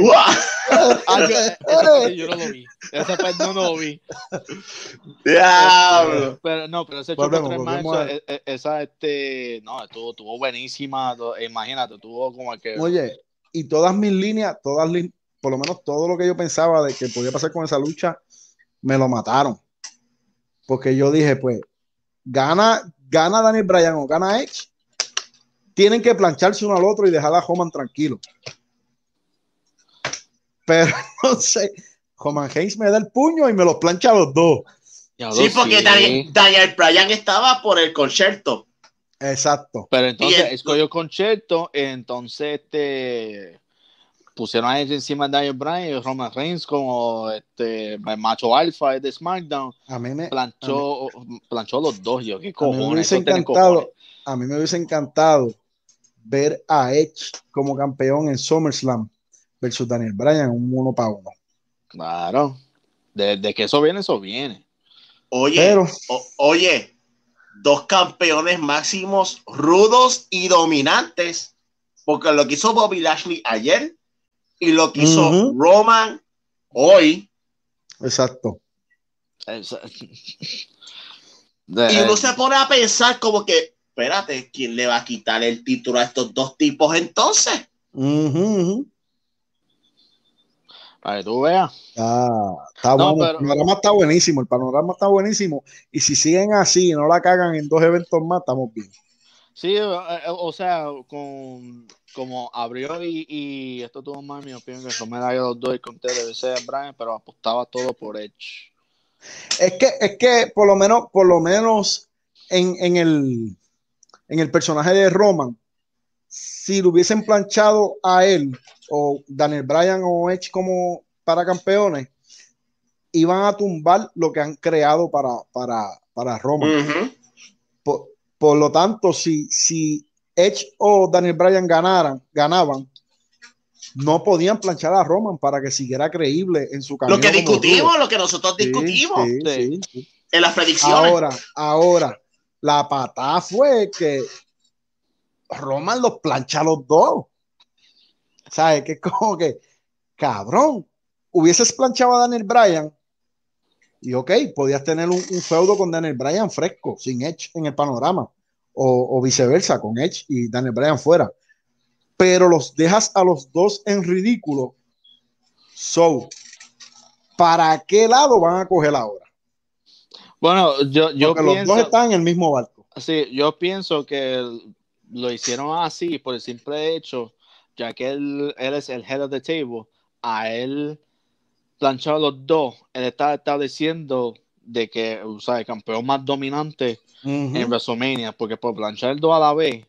yo, esa parte yo no lo vi. Esa parte no lo vi. Diablo. Pero no, pero ese Volvemos, choco tres volvemos más, esa, e- esa, este, no, estuvo, estuvo buenísima. Imagínate, estuvo como que. Oye, y todas mis líneas, todas por lo menos todo lo que yo pensaba de que podía pasar con esa lucha, me lo mataron. Porque yo dije, pues, gana, gana Daniel Bryan o gana Edge, tienen que plancharse uno al otro y dejar a Homan tranquilo. Pero no sé, Homan Hayes me da el puño y me los plancha a los dos. Ya Sí, porque. Daniel, Daniel Bryan estaba por el concierto. Exacto. Pero entonces Y el- escogió concierto, entonces este pusieron a él encima de Daniel Bryan y Roman Reigns como este el macho alfa de SmackDown, A mí me, planchó, planchó los dos, yo qué a mí me cojones, hubiese encantado, cojones. a mí me hubiese encantado ver a Edge como campeón en SummerSlam versus Daniel Bryan, un uno para uno. Claro. De, de que eso viene, eso viene. Oye, Pero o- oye, dos campeones máximos rudos y dominantes. Porque lo que hizo Bobby Lashley ayer y lo que hizo. Roman hoy. Exacto. Es- Y uno se pone a pensar como que, espérate, ¿quién le va a quitar el título a estos dos tipos entonces? Ujú, ujú. para que tú veas. Ah, está No, bueno. pero- El panorama está buenísimo. El panorama está buenísimo. Y si siguen así y no la cagan en dos eventos más, estamos bien. Sí, eh, eh, o sea, con como abrió y, y esto tuvo más mi opinión que yo me da los dos y conté de ser Brian, pero apostaba todo por Edge. Es que, es que por lo menos, por lo menos en, en el en el personaje de Roman, si lo hubiesen planchado a él o Daniel Bryan o Edge como para campeones, iban a tumbar lo que han creado para, para, para Roman. Por, por lo tanto, si, si Edge o Daniel Bryan ganaran, ganaban, no podían planchar a Roman para que siguiera creíble en su camino. Lo que discutimos, lo que nosotros discutimos sí, Sí. sí, sí. en las predicciones. Ahora, ahora, la patada fue que Roman los plancha a los dos. ¿Sabes? Que es como que, cabrón, hubieses planchado a Daniel Bryan y ok, podías tener un, un feudo con Daniel Bryan fresco, sin Edge en el panorama, o, o viceversa, con Edge y Daniel Bryan fuera. Pero los dejas a los dos en ridículo. So, ¿para qué lado van a coger ahora? Bueno, yo, yo Porque los dos están en el mismo barco. sí, yo pienso que lo hicieron así por el simple hecho, ya que él, él es el head of the table, a él planchar a los dos, él está estableciendo de que, o sea, el campeón más dominante en WrestleMania, porque por planchar dos a la vez,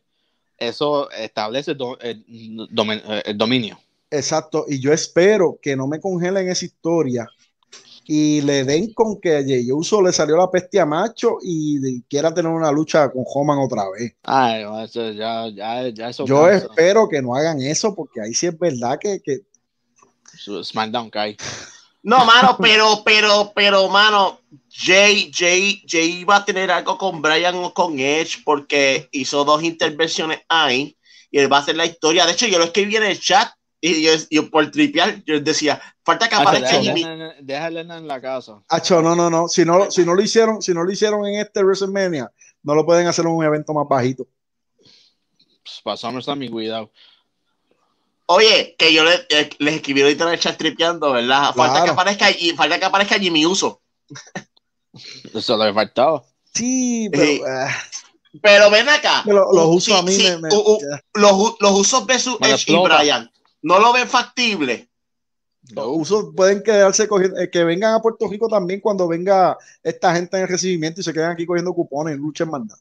eso establece do- el, domi- el dominio. Exacto, y yo espero que no me congelen esa historia y le den con que a Jey Uso le salió la peste a macho y quiera tener una lucha con Homan otra vez. Ay, eso ya, ya, ya eso Yo cansa. espero que no hagan eso porque ahí sí es verdad que, que SmackDown cae. No, mano, pero, pero, pero, mano, Jay, Jay, Jay iba a tener algo con Brian o con Edge porque hizo dos intervenciones ahí y él va a hacer la historia. De hecho, yo lo escribí en el chat y yo, yo por tripear, yo decía, falta que Ah, aparezca déjale Jimmy. en- déjale en la casa. Acho, no, no, no. Si no, si no lo hicieron, si no lo hicieron en este WrestleMania, no lo pueden hacer en un evento más bajito. Pues, para SummerSlam y cuidado. Oye, que yo le- eh, les escribí ahorita en el chat tripeando, ¿verdad? Falta Claro. que aparezca y falta que aparezca Jimmy Uso. Eso es lo que faltaba. Sí, pero Sí. ah, Pero ven acá. lo- los Uh, usos sí, a mí sí, me, me- uh, uh, los, los usos versus Edge y. Brian. ¿No lo ven factible? los usos pueden quedarse cogiendo, eh, que vengan a Puerto Rico también cuando venga esta gente en el recibimiento y se queden aquí cogiendo cupones en lucha en manda.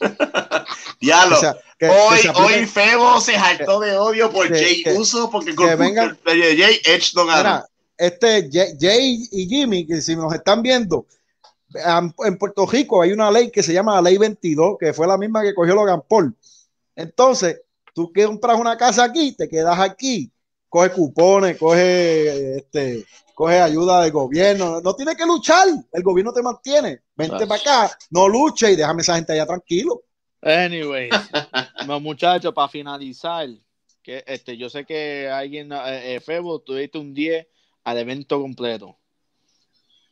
Diablo. O sea, que- que hoy, hoy Febo se hartó de odio por que- Jay Uso porque con de Jay Edge no ganó. Este Jay, Jay y Jimmy, que si nos están viendo, en Puerto Rico hay una ley que se llama la Ley 22, que fue la misma que cogió Logan Paul. Entonces, Tú compras una casa aquí, te quedas aquí, coge cupones, coge este, coge ayuda del gobierno, no tienes que luchar, el gobierno te mantiene. Vente para acá, no luche y déjame esa gente allá tranquilo. Anyway, no, muchachos, para finalizar, que este, yo sé que alguien, eh, eh, Febo, tú diste un 10 al evento completo.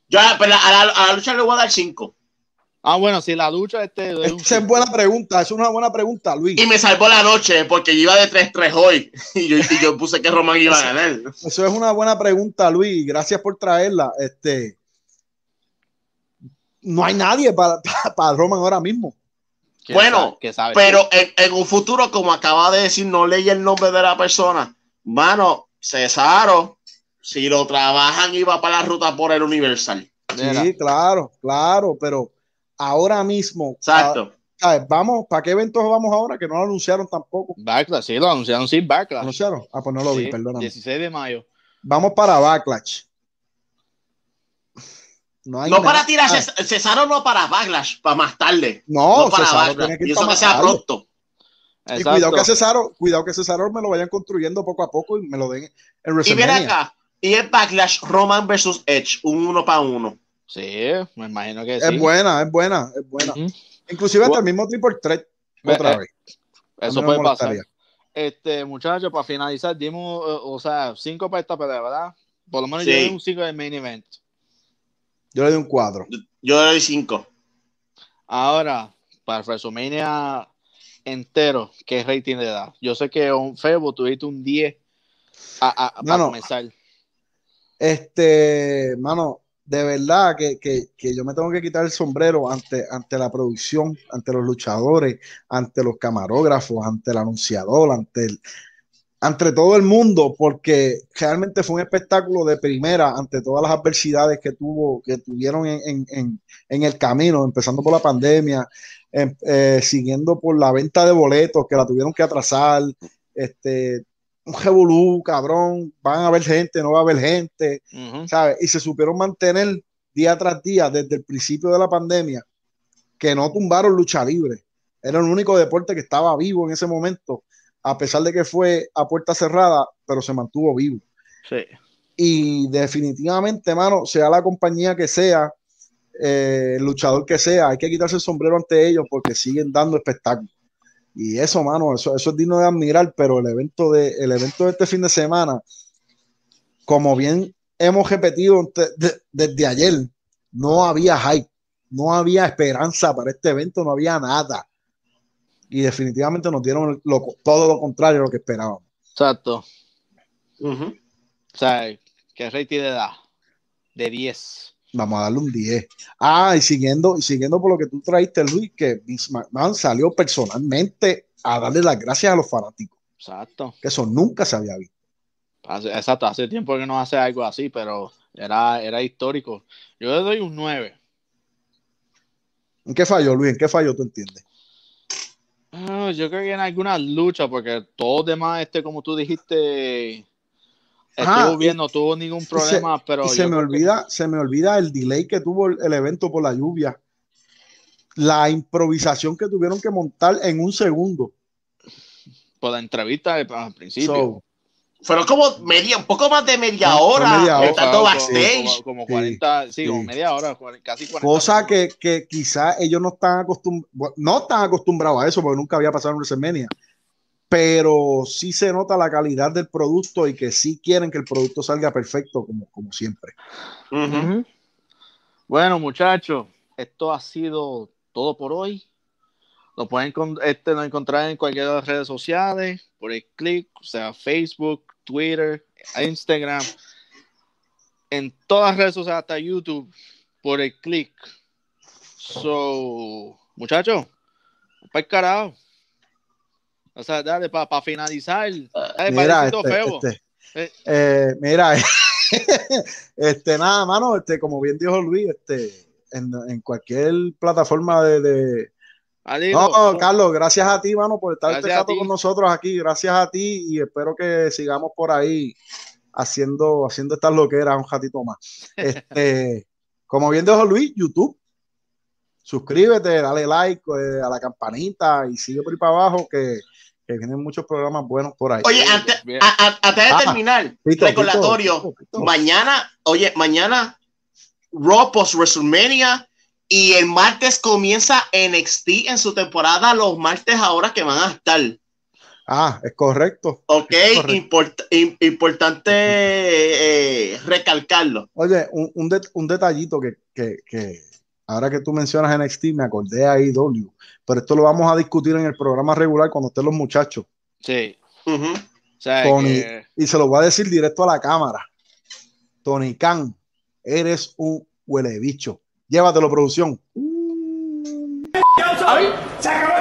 Yo a la, a la- a la lucha le voy a dar 5. Ah, bueno, si la lucha este. un Esa es buena pregunta, es una buena pregunta, Luis. Y me salvó la noche porque yo iba de 3-3 hoy. Y yo, y yo puse que Román iba a ganar. Eso es una buena pregunta, Luis. Gracias por traerla. Este, no hay nadie para, para, para Roman ahora mismo. ¿Quién Bueno, sabe? ¿Qué sabe? Pero en, en un futuro, como acaba de decir, no leí el nombre de la persona. Mano, Cesaro, si lo trabajan, iba para la ruta por el Universal. Mira, Sí, claro, claro, pero ahora mismo, Exacto. ah, vamos, ¿para qué eventos vamos ahora? Que no lo anunciaron tampoco. Backlash, sí, lo anunciaron sin Backlash. ¿Anunciaron? Ah, pues no lo vi, Sí, perdóname. 16 de mayo. Vamos para Backlash. No, hay No nada. para tirar Ces- Cesaro, no para Backlash, para más tarde. No, No para Cesaro Backlash. Pienso para que sea tarde. pronto. Y cuidado que Cesaro, cuidado que Cesaro me lo vayan construyendo poco a poco y me lo den en Y WrestleMania. viene acá. Y es Backlash Roman versus Edge, un uno para uno. Sí, me imagino que Es sí. buena, es buena, es buena. Ujú. Inclusive hasta el mismo Triple Threat otra eh, vez. Eso puede pasar. Este, muchachos, para finalizar, dimos, eh, o sea, 5 para esta pelea, ¿verdad? Por lo menos Sí. yo di un 5 del main event. Yo le doy un 4. Yo le doy 5. Ahora, para el WrestleMania entero, ¿qué rating le da? Yo sé que un Febo tuviste un 10 a, a- para comenzar. Este, mano, de verdad que, que- que yo me tengo que quitar el sombrero ante, ante la producción, ante los luchadores, ante los camarógrafos, ante el anunciador, ante el, ante todo el mundo, porque realmente fue un espectáculo de primera ante todas las adversidades que tuvo, que tuvieron en, en- en- en el camino, empezando por la pandemia, em- eh, siguiendo por la venta de boletos que la tuvieron que atrasar, este, un revolú, cabrón, van a haber gente, no va a haber gente. ¿sabes? Y se supieron mantener día tras día desde el principio de la pandemia, que no tumbaron lucha libre. Era el único deporte que estaba vivo en ese momento, a pesar de que fue a puerta cerrada, pero se mantuvo vivo. Sí. Y definitivamente, mano, sea la compañía que sea, eh, el luchador que sea, hay que quitarse el sombrero ante ellos porque siguen dando espectáculos. Y eso, mano, eso, eso es digno de admirar, pero el evento de, el evento de este fin de semana, como bien hemos repetido de- desde ayer, no había hype, no había esperanza para este evento, no había nada. Y definitivamente nos dieron lo- todo lo contrario a lo que esperábamos. Exacto. Ujú. O sea, ¿qué rating le da? De 10. Vamos a darle un 10. Ah, y siguiendo, y siguiendo por lo que tú traíste, Luis, que Vince McMahon salió personalmente a darle las gracias a los fanáticos, Exacto. que eso nunca se había visto. Hace- exacto, hace tiempo que no hace algo así, pero era, era histórico. Yo le doy un 9. ¿En qué falló, Luis? ¿En qué falló, tú entiendes? Ah, yo creo que en alguna lucha, porque todo demás, este, como tú dijiste, Ajá, estuvo bien, no tuvo ningún problema, pero y se me que- olvida, se me olvida el delay que tuvo el, el evento por la lluvia. La improvisación que tuvieron que montar en un segundo. por la entrevista al, al principio. So, Fueron como media, un poco más de media hora media hora. estando Como- backstage. Como, como Sí, 40, sí, como media hora, casi 40 cosa que, que quizás ellos no están acostumbrados, no están acostumbrados a eso porque nunca había pasado en WrestleMania, pero sí se nota la calidad del producto y que sí quieren que el producto salga perfecto como, como siempre. Bueno, muchachos, esto ha sido todo por hoy. Lo pueden este, lo encontrar en cualquiera de las redes sociales, por el clic, o sea, Facebook, Twitter, Instagram, en todas las redes sociales, hasta YouTube, por el clic. So, muchachos, para el carajo. O sea, dale, para finalizar. Dale, Mira, este, feo. este, Eh. eh, mira, este, nada, mano, este, como bien dijo Luis, este, en, en cualquier plataforma de, de- Alito, No, Carlos, gracias a ti, mano, por estar este rato con nosotros aquí. Gracias a ti y espero que sigamos por ahí haciendo, haciendo estas loqueras un ratito más. Este, como bien dijo Luis, YouTube. Suscríbete, dale like eh, a la campanita y sigue por ahí para abajo que, que vienen muchos programas buenos por ahí. Oye, antes, Bien. a- a- antes de Ah, terminar, Pito, recordatorio. Pito, Pito, Pito. Mañana, oye, mañana Raw post WrestleMania y el martes comienza NXT en su temporada los martes ahora que van a estar. Ah, es correcto. Ok, Es correcto. Import- im- importante eh, recalcarlo. Oye, un, un, det- un detallito que, que, que ahora que tú mencionas NXT, me acordé a AEW, pero esto lo vamos a discutir en el programa regular cuando estén los muchachos. Sí. O sea, Tony, que- y se lo voy a decir directo a la cámara. Tony Khan, eres un huele bicho. Llévatelo, producción. Se acabó